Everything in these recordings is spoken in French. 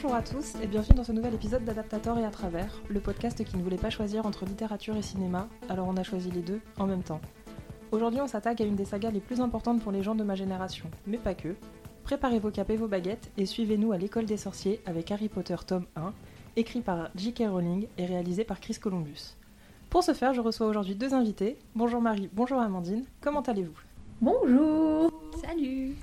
Bonjour à tous et bienvenue dans ce nouvel épisode d'Adaptator et à travers, le podcast qui ne voulait pas choisir entre littérature et cinéma, alors on a choisi les deux en même temps. Aujourd'hui on s'attaque à une des sagas les plus importantes pour les gens de ma génération, mais pas que. Préparez vos capes et vos baguettes et suivez-nous à l'école des sorciers avec Harry Potter tome 1, écrit par J.K. Rowling et réalisé par Chris Columbus. Pour ce faire, je reçois aujourd'hui deux invités. Bonjour Marie, bonjour Amandine, comment allez-vous? Bonjour Salut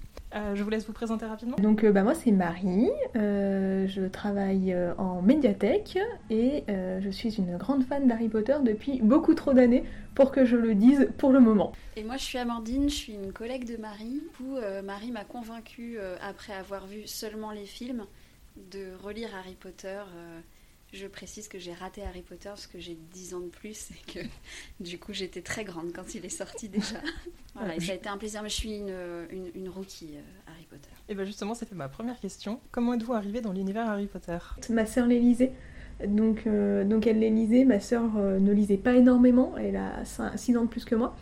Je vous laisse vous présenter rapidement. Donc euh, bah, moi c'est Marie, euh, je travaille euh, en médiathèque et euh, je suis une grande fan d'Harry Potter depuis beaucoup trop d'années pour que je le dise pour le moment. Et moi je suis Amandine, je suis une collègue de Marie. Du coup, euh, Marie m'a convaincue, euh, après avoir vu seulement les films, de relire Harry Potter. Je précise que j'ai raté Harry Potter parce que j'ai 10 ans de plus et que du coup j'étais très grande quand il est sorti déjà. voilà, et ça a été un plaisir, mais je suis une, une, une rookie euh, Harry Potter. Et bien justement, c'était ma première question. Comment êtes-vous arrivé dans l'univers Harry Potter? Ma sœur les lisait, donc, euh, donc elle les lisait, ma sœur euh, ne lisait pas énormément, elle a 6 ans de plus que moi.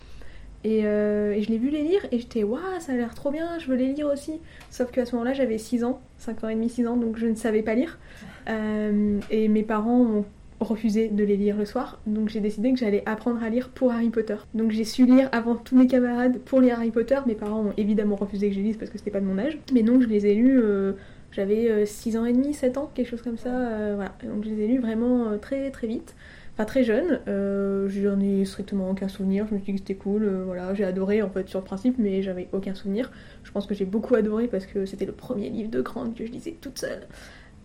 Et, euh, et je l'ai vu les lire et j'étais waouh ça a l'air trop bien, je veux les lire aussi. Sauf qu'à ce moment-là j'avais 6 ans, 5 ans et demi, 6 ans, donc je ne savais pas lire. Euh, et mes parents ont refusé de les lire le soir, donc j'ai décidé que j'allais apprendre à lire pour Harry Potter. Donc j'ai su lire avant tous mes camarades pour lire Harry Potter, mes parents ont évidemment refusé que je les lise parce que c'était pas de mon âge. Mais donc je les ai lus, euh, j'avais 6 ans et demi, 7 ans, quelque chose comme ça, euh, voilà. Donc je les ai lus vraiment euh, très très vite. Enfin très jeune, euh, j'en ai strictement aucun souvenir, je me suis dit que c'était cool, euh, voilà, j'ai adoré en fait sur le principe, mais j'avais aucun souvenir. Je pense que j'ai beaucoup adoré parce que c'était le premier livre de grande que je lisais toute seule.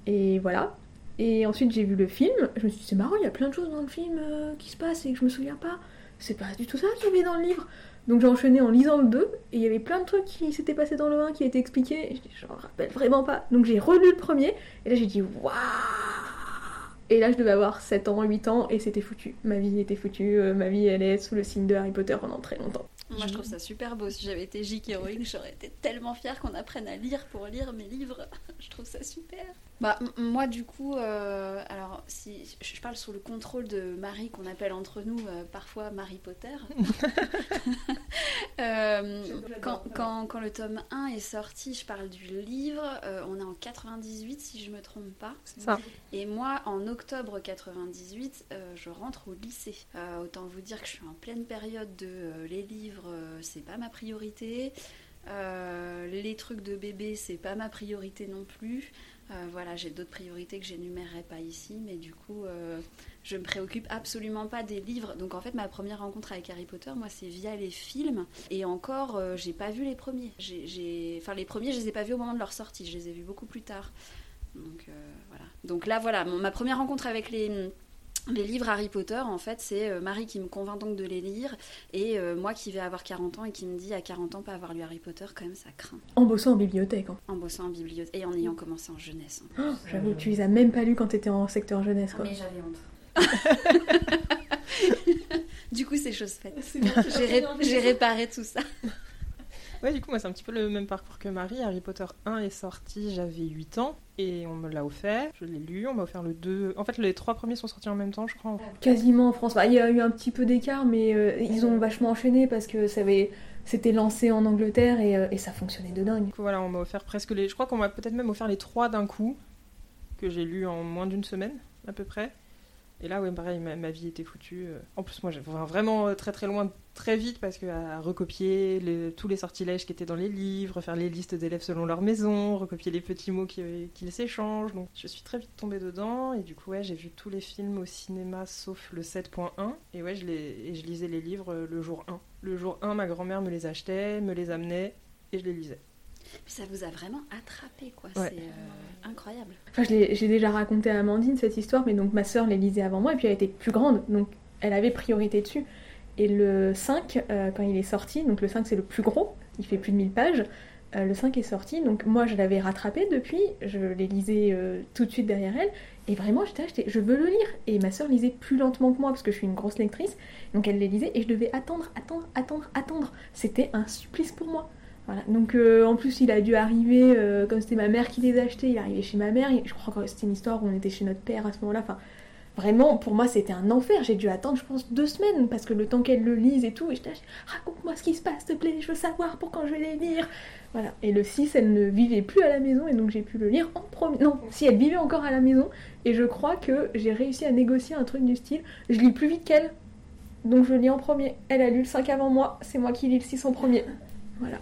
Et voilà. Et ensuite j'ai vu le film, je me suis dit c'est marrant, il y a plein de choses dans le film euh, qui se passent et que je me souviens pas. C'est pas du tout ça qu'il y avait dans le livre. Donc j'ai enchaîné en lisant le 2 et il y avait plein de trucs qui s'étaient passés dans le 1 qui étaient expliqués. Et je dis, je m'en rappelle vraiment pas. Donc j'ai relu le premier et là j'ai dit waouh Et là je devais avoir 7 ans, 8 ans et c'était foutu. Ma vie était foutue. euh, ma vie elle est sous le signe de Harry Potter pendant très longtemps. Moi je trouve ça super beau. Si j'avais été J.K. Rowling, j'aurais été tellement fière qu'on apprenne à lire pour lire mes livres. je trouve ça super. Bah moi du coup, euh, alors si je parle sous le contrôle de Marie qu'on appelle entre nous euh, parfois Marie Potter. Euh, quand, quand, quand le tome 1 est sorti, je parle du livre, on est en 98 si je me trompe pas. Ça. Et moi, en octobre 98, euh, je rentre au lycée. Autant vous dire que je suis en pleine période de les livres, euh, c'est pas ma priorité. Euh, les trucs de bébé, c'est pas ma priorité non plus. Euh, voilà, j'ai d'autres priorités que j'énumérerai pas ici, mais du coup, je me préoccupe absolument pas des livres. Donc en fait, ma première rencontre avec Harry Potter, moi, c'est via les films. Et encore, j'ai pas vu les premiers. J'ai, Enfin, les premiers, je les ai pas vus au moment de leur sortie. Je les ai vus beaucoup plus tard. Donc voilà. Donc là, voilà, ma première rencontre avec les, les livres Harry Potter, en fait, c'est euh, Marie qui me convainc donc de les lire, et euh, moi qui vais avoir 40 ans et qui me dit à 40 ans pas avoir lu Harry Potter, quand même, ça craint. En bossant en bibliothèque. hein. En bossant en bibliothèque et en ayant commencé en jeunesse. hein. Oh, J'avoue, tu les as même pas lus quand t'étais en secteur jeunesse quoi. Mais j'avais honte. du coup, c'est chose faite. J'ai ré- j'ai réparé tout ça. Ouais, du coup, moi, c'est un petit peu le même parcours que Marie. Harry Potter 1 est sorti, j'avais 8 ans et on me l'a offert. Je l'ai lu, on m'a offert le 2. En fait, les trois premiers sont sortis en même temps, je crois. en- Quasiment en France. Bah, il y a eu un petit peu d'écart, mais euh, ils ont vachement enchaîné parce que ça avait... c'était lancé en Angleterre et, euh, et ça fonctionnait de dingue. Du coup, voilà, on m'a offert presque les. Je crois qu'on m'a peut-être même offert les trois d'un coup, que j'ai lu en moins d'une semaine, à peu près. Et là, ouais, pareil, ma, ma vie était foutue. euh. En plus, moi, enfin, vraiment euh, très très loin, très vite, parce que à recopier tous les sortilèges qui étaient dans les livres, faire les listes d'élèves selon leur maison, recopier les petits mots qui- qu'ils s'échangent. Donc, je suis très vite tombée dedans. Et du coup, ouais, j'ai vu tous les films au cinéma, sauf le 7.1. Et ouais, je, et je lisais les livres euh, le jour 1. Le jour 1, ma grand-mère me les achetait, me les amenait, et je les lisais. Puis ça vous a vraiment attrapé, quoi. Ouais. C'est euh, incroyable. Enfin, je l'ai- j'ai déjà raconté à Amandine cette histoire, mais donc ma sœur les lisait avant moi et puis elle était plus grande, donc elle avait priorité dessus. Et le 5, euh, quand il est sorti, donc le 5 c'est le plus gros, il fait plus de 1000 pages, euh, le 5 est sorti, donc moi je l'avais rattrapé depuis, je les lisais euh, tout de suite derrière elle, et vraiment j'étais j'étais, je veux le lire. Et ma sœur lisait plus lentement que moi parce que je suis une grosse lectrice, donc elle les lisait et je devais attendre, attendre, attendre, attendre. C'était un supplice pour moi. Voilà. Donc euh, en plus il a dû arriver, euh, comme c'était ma mère qui les achetait, il est arrivé chez ma mère, je crois que c'était une histoire où on était chez notre père à ce moment-là, enfin Vraiment, pour moi, c'était un enfer. J'ai dû attendre, je pense, deux semaines parce que le temps qu'elle le lise et tout. Et je dis, raconte-moi ce qui se passe, s'il te plaît, je veux savoir pour quand je vais les lire. Voilà. Et le 6, elle ne vivait plus à la maison et donc j'ai pu le lire en premier. Non, si elle vivait encore à la maison. Et je crois que j'ai réussi à négocier un truc du style je lis plus vite qu'elle. Donc je lis en premier. Elle a lu le 5 avant moi, c'est moi qui lis le 6 en premier. Voilà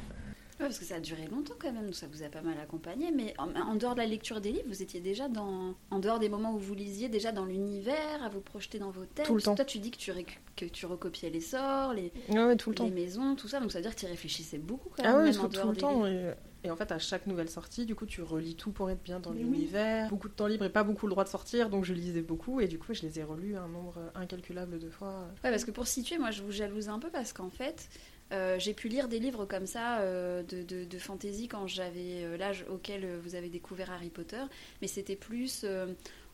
parce que ça a duré longtemps quand même, donc ça vous a pas mal accompagné. Mais en, dehors de la lecture des livres, vous étiez déjà dans. En dehors des moments où vous lisiez, déjà dans l'univers, à vous projeter dans vos têtes. Tout le temps. Toi, tu dis que tu, que tu recopiais les sorts, les, tout le les maisons, tout ça. Donc ça veut dire que tu réfléchissais beaucoup quand même. Ah oui, tout, le temps. Et, en fait, à chaque nouvelle sortie, du coup, tu relis tout pour être bien dans l'univers. Beaucoup de temps libre et pas beaucoup le droit de sortir, donc je lisais beaucoup. Et du coup, je les ai relus un nombre incalculable de fois. Ouais, parce que pour situer, moi, je vous jalouse un peu parce qu'en fait. Euh, j'ai pu lire des livres comme ça euh, de, fantasy quand j'avais euh, l'âge auquel vous avez découvert Harry Potter, mais c'était plus,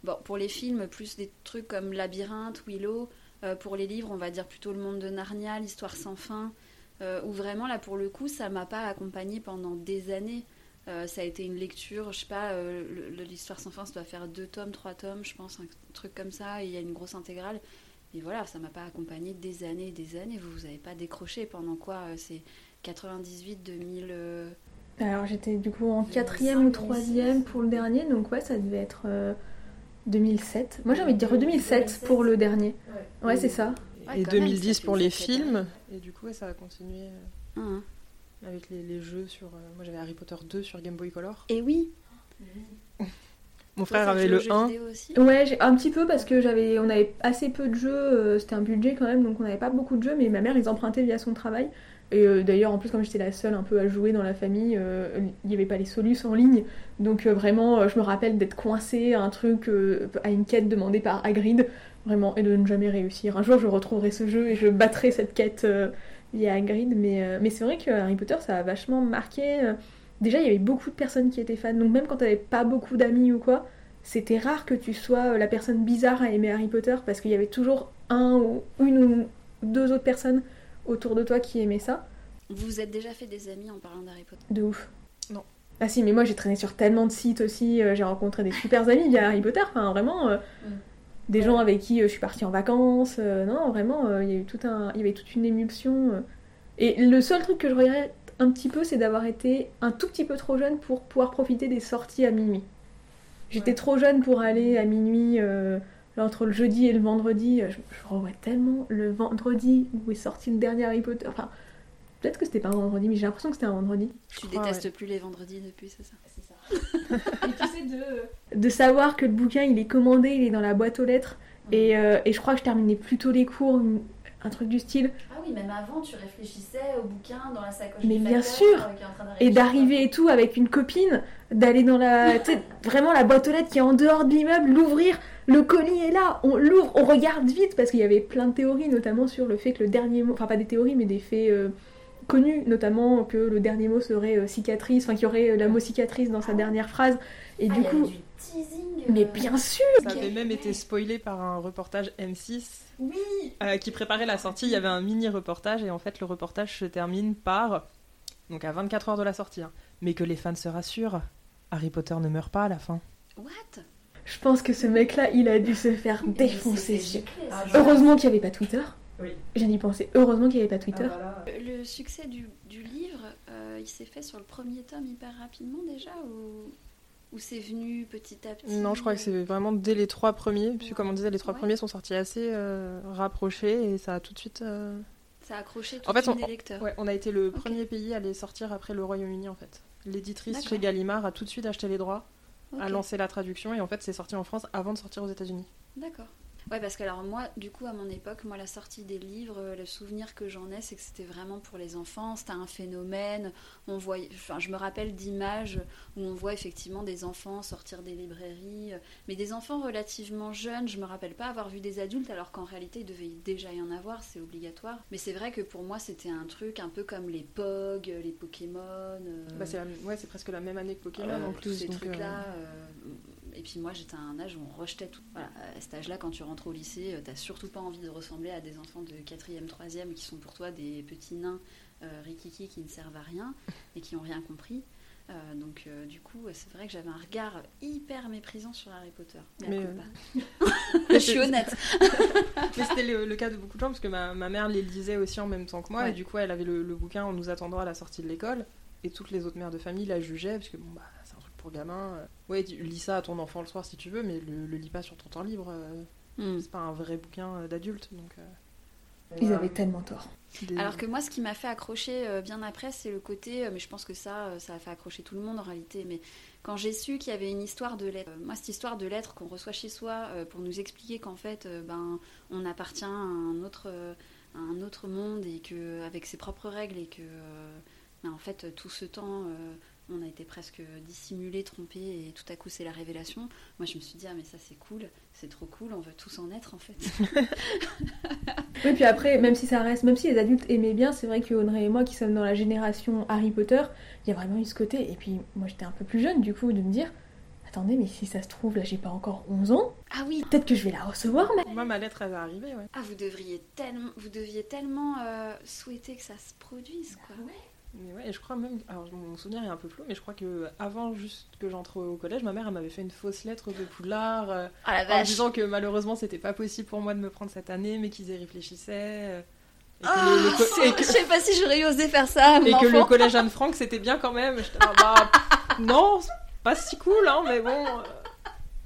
bon, pour les films, plus des trucs comme Labyrinthe, Willow, pour les livres, on va dire plutôt Le Monde de Narnia, L'Histoire sans fin, où vraiment là pour le coup, ça m'a pas accompagné pendant des années. ça a été une lecture, je sais pas, l'Histoire sans fin, ça doit faire deux tomes, trois tomes, je pense, un truc comme ça, et il y a une grosse intégrale. Et voilà, ça m'a pas accompagné des années et des années. Vous vous avez pas décroché pendant quoi euh, C'est 98, 2000. Euh, Alors j'étais du coup en quatrième ou troisième pour le dernier, donc ouais, ça devait être 2007. Euh, Moi j'ai envie de dire 2007 pour le dernier. Ouais, c'est ça. et 2010 pour les films. Et du coup, ça a continué hein. avec les, les, jeux sur. moi j'avais Harry Potter 2 sur Game Boy Color. Et oui mon frère avait le 1. Ouais, un petit peu parce que j'avais, on avait assez peu de jeux, euh, c'était un budget quand même, donc on n'avait pas beaucoup de jeux, mais ma mère les empruntait via son travail. Et euh, d'ailleurs, en plus, comme j'étais la seule un peu à jouer dans la famille, euh, il n'y avait pas les solus en ligne. Donc vraiment, je me rappelle d'être coincée à un truc, à une quête demandée par Hagrid, vraiment, et de ne jamais réussir. Un jour, je retrouverai ce jeu et je battrai cette quête via Hagrid. Mais, mais c'est vrai que Harry Potter, ça a vachement marqué déjà il y avait beaucoup de personnes qui étaient fans, donc même quand t'avais pas beaucoup d'amis ou quoi, c'était rare que tu sois euh, la personne bizarre à aimer Harry Potter parce qu'il y avait toujours un ou une ou deux autres personnes autour de toi qui aimaient ça. Vous vous êtes déjà fait des amis en parlant d'Harry Potter? De ouf. Non. Ah si, mais moi j'ai traîné sur tellement de sites aussi, euh, j'ai rencontré des super amis via Harry Potter, enfin vraiment euh, mm. des gens avec qui je suis partie en vacances, non vraiment il y a eu tout un, il y avait toute une émulsion. et le seul truc que je regrette un petit peu, c'est d'avoir été un tout petit peu trop jeune pour pouvoir profiter des sorties à minuit. J'étais trop jeune pour aller à minuit euh, entre le jeudi et le vendredi. Je, je tellement le vendredi où est sorti le dernier Harry Potter. Enfin, peut-être que c'était pas un vendredi, mais j'ai l'impression que c'était un vendredi. Tu détestes plus les vendredis depuis, c'est ça? C'est ça. et tu sais, de... de savoir que le bouquin il est commandé, il est dans la boîte aux lettres. Et, euh, et, je crois que je terminais plutôt les cours un truc du style. Oui, même avant, tu réfléchissais au bouquin dans la sacoche. Mais bien sûr euh, Et d'arriver et tout avec une copine, d'aller dans la. vraiment la boîte aux lettres qui est en dehors de l'immeuble, l'ouvrir, le colis est là, on l'ouvre, on regarde vite, parce qu'il y avait plein de théories, notamment sur le fait que le dernier mot. Enfin, pas des théories, mais des faits. Euh, connus, notamment que le dernier mot serait euh, cicatrice, enfin qu'il y aurait la mot cicatrice dans sa ah dernière phrase. Et ah, du coup, mais bien sûr Ça avait même été spoilé par un reportage M6 oui euh, qui préparait la sortie. Il y avait un mini reportage et en fait le reportage se termine par donc à 24 heures de la sortie. Hein. mais que les fans se rassurent, Harry Potter ne meurt pas à la fin. What? Je pense que ce mec-là, il a dû se faire défoncer. Heureusement qu'il n'y avait pas Twitter. Oui. J'ai y penser. Heureusement qu'il n'y avait pas Twitter. Ah, le succès du, livre, euh, il s'est fait sur le premier tome hyper rapidement déjà ou ou c'est venu petit à petit Non, je crois que c'est vraiment dès les trois premiers. Puisque, comme on disait, les trois premiers sont sortis assez euh, rapprochés et ça a tout de suite. Euh, ça a accroché tout en fait, on, des lecteurs. Ouais, on a été le premier pays à les sortir après le Royaume-Uni en fait. L'éditrice chez Gallimard a tout de suite acheté les droits, a lancé la traduction et en fait c'est sorti en France avant de sortir aux États-Unis. D'accord. Ouais, parce que alors moi, du coup, à mon époque, moi, la sortie des livres, euh, le souvenir que j'en ai, c'est que c'était vraiment pour les enfants. C'était un phénomène. On voyait, enfin, je me rappelle d'images où on voit effectivement des enfants sortir des librairies, euh, mais des enfants relativement jeunes. Je me rappelle pas avoir vu des adultes, alors qu'en réalité, il devait déjà y en avoir. C'est obligatoire. Mais c'est vrai que pour moi, c'était un truc un peu comme les Pog, les Pokémon. Euh, bah, c'est ouais, c'est presque la même année que Pokémon en plus. Ces trucs-là. Et puis moi, j'étais à un âge où on rejetait tout. Voilà, à cet âge-là, quand tu rentres au lycée, euh, t'as surtout pas envie de ressembler à des enfants de 4e, 3e qui sont pour toi des petits nains euh, rikiki qui ne servent à rien et qui n'ont rien compris. Euh, donc euh, du coup, c'est vrai que j'avais un regard hyper méprisant sur Harry Potter. Mais, euh, pas. je suis honnête. Mais c'était le, le cas de beaucoup de gens parce que ma, ma mère les lisait aussi en même temps que moi Ouais. et du coup elle avait le, le bouquin en nous attendant à la sortie de l'école et toutes les autres mères de famille la jugeaient parce que bon bah pour gamin. euh. Ouais, tu lis ça à ton enfant le soir si tu veux mais le, le lis pas sur ton temps libre. euh, Hmm. C'est pas un vrai bouquin euh, d'adulte donc. euh, Ils voilà. avaient tellement tort. Des- Alors que moi, ce qui m'a fait accrocher euh, bien après, c'est le côté, euh, mais je pense que ça, euh, ça a fait accrocher tout le monde en réalité, mais quand j'ai su qu'il y avait une histoire de lettres, euh, moi, cette histoire de lettres qu'on reçoit chez soi euh, pour nous expliquer qu'en fait, euh, ben, on appartient à un autre, euh, à un autre monde et que avec ses propres règles et que, euh, ben, en fait, tout ce temps, euh, on a été presque dissimulé, trompé et tout à coup, c'est la révélation. Moi, je me suis dit, ah, mais ça, c'est cool, c'est trop cool, on veut tous en être en fait. Oui, puis après, même si ça reste, même si les adultes aimaient bien, c'est vrai que Audrey et moi, qui sommes dans la génération Harry Potter, il y a vraiment eu ce côté. Et puis, moi, j'étais un peu plus jeune, du coup, de me dire, attendez, mais si ça se trouve, là, j'ai pas encore 11 ans, Ah oui, peut-être que je vais la recevoir, mais. Moi ma lettre elle va arriver ouais. Ah, vous devriez tellement, vous deviez tellement euh, souhaiter que ça se produise, quoi. Mais ouais, et je crois même. Alors, mon souvenir est un peu flou, mais je crois que avant juste que j'entre au collège, ma mère elle m'avait fait une fausse lettre de Poudlard euh, Ah la en disant que malheureusement c'était pas possible pour moi de me prendre cette année, mais qu'ils y réfléchissaient. euh, et que, Ah, le, le co- c'est- et que- Je sais pas si j'aurais osé faire ça, et que le collège Anne Frank c'était bien quand même. Bah, non, c'est pas si cool, hein, mais bon. euh,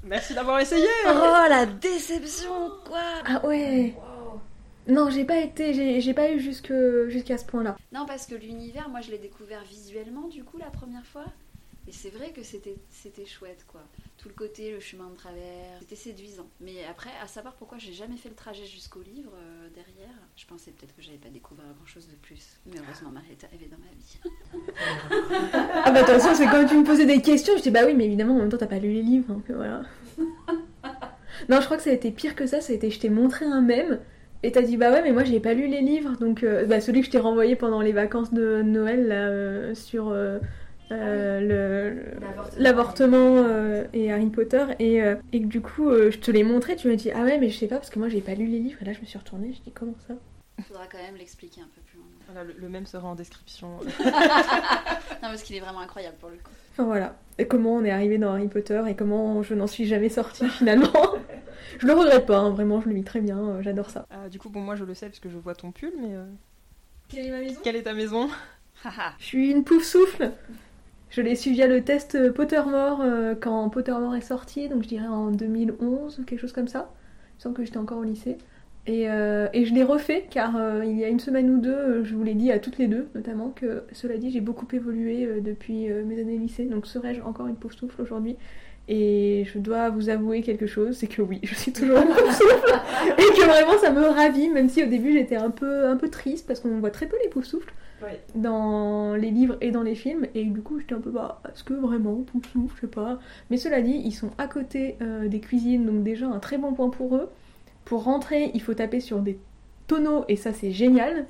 merci d'avoir essayé. hein. Oh la déception, quoi. Ah ouais Non, j'ai pas été, j'ai pas eu jusque- jusqu'à ce point-là. Non, parce que l'univers, moi, je l'ai découvert visuellement, du coup, la première fois. Et c'est vrai que c'était c'était chouette, quoi. Tout le côté, le chemin de travers, c'était séduisant. Mais après, à savoir pourquoi j'ai jamais fait le trajet jusqu'au livre euh, derrière, je pensais peut-être que j'allais pas découvrir grand chose de plus. Mais heureusement, Marie est arrivée dans ma vie. Ah bah attention, c'est quand tu me posais des questions, je dis bah oui, mais évidemment, en même temps, t'as pas lu les livres, donc euh, voilà. non, je crois que ça a été pire que ça, ça a été je t'ai montré un mème. Et t'as dit bah ouais mais moi j'ai pas lu les livres donc euh, bah, celui que je t'ai renvoyé pendant les vacances de Noël là euh, sur euh, euh, le l'avortement euh, et Harry Potter et, euh, et que du coup euh, je te l'ai montré tu m'as dit ah ouais mais je sais pas parce que moi j'ai pas lu les livres et là je me suis retournée je dis comment ça? Faudra quand même l'expliquer un peu plus loin. Voilà, le, le même sera en description. Non, parce qu'il est vraiment incroyable pour le coup. Enfin voilà. Et comment on est arrivé dans Harry Potter et comment je n'en suis jamais sortie finalement. je le regrette pas, hein, vraiment, je le vis très bien, euh, j'adore ça. Ah, du coup, bon, moi je le sais parce que je vois ton pull, mais euh, Quelle est ma maison? quelle est ta maison? Haha. Je suis une pouf souffle. Je l'ai su via le test Pottermore euh, quand Pottermore est sorti, donc je dirais en 2011 ou quelque chose comme ça. Il me semble que j'étais encore au lycée. Et, euh, et je l'ai refait car euh, il y a une semaine ou deux, je vous l'ai dit à toutes les deux, notamment que cela dit, j'ai beaucoup évolué euh, depuis euh, mes années lycée, donc serais-je encore une pauvre souffle aujourd'hui? Et je dois vous avouer quelque chose, c'est que oui, je suis toujours une pauvre souffle et que vraiment ça me ravit, même si au début j'étais un peu, un peu triste parce qu'on voit très peu les pauvres souffles Ouais. dans les livres et dans les films et du coup j'étais un peu bah est-ce que vraiment pauvre souffle, je sais pas. Mais cela dit, ils sont à côté euh, des cuisines, donc déjà un très bon point pour eux. Pour rentrer, il faut taper sur des tonneaux et ça c'est génial.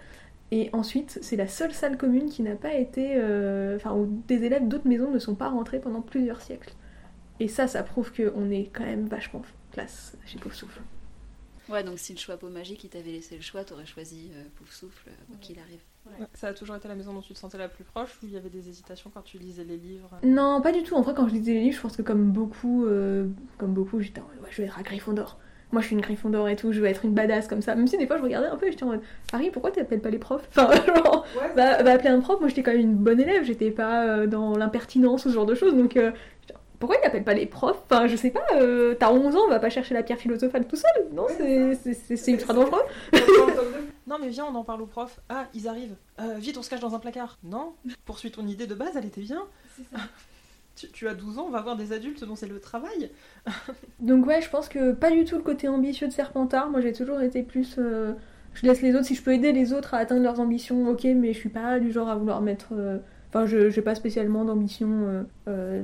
Et ensuite, c'est la seule salle commune qui n'a pas été. euh, Enfin, où des élèves d'autres maisons ne sont pas rentrés pendant plusieurs siècles. Et ça, ça prouve qu'on est quand même vachement classe chez Pauvre Souffle. Ouais, donc si le choix peau magique, il t'avait laissé le choix, t'aurais choisi euh, Pouf Souffle, euh, quoi qu'il arrive. Ouais, Ça a toujours été la maison dont tu te sentais la plus proche ou il y avait des hésitations quand tu lisais les livres? Non, pas du tout. En vrai, quand je lisais les livres, je pense que comme beaucoup, euh, comme beaucoup, j'étais en mode, ouais, je vais être à Gryffondor. Moi, je suis une Gryffondor et tout, je veux être une badass comme ça. Même si des fois, je regardais un peu et j'étais en mode, Harry, pourquoi t'appelles pas les profs? Enfin, genre, bah, bah, appeler un prof, moi, j'étais quand même une bonne élève, j'étais pas euh, dans l'impertinence ou ce genre de choses, donc euh, pourquoi il n'appelle pas les profs Enfin, je sais pas, euh, t'as 11 ans, on va pas chercher la pierre philosophale tout seul, non C'est- c'est c'est- c'est ultra dangereux. Non mais viens, on en parle aux profs. Ah, ils arrivent. Euh, vite, on se cache dans un placard. Non Poursuis ton idée de base, elle était bien. Tu, tu as 12 ans, on va voir des adultes dont c'est le travail. Donc ouais, je pense que pas du tout le côté ambitieux de Serpentard. Moi, j'ai toujours été plus. euh, je laisse les autres. Si je peux aider les autres à atteindre leurs ambitions, ok. Mais je suis pas du genre à vouloir mettre. Enfin, je j'ai pas spécialement d'ambition euh, euh,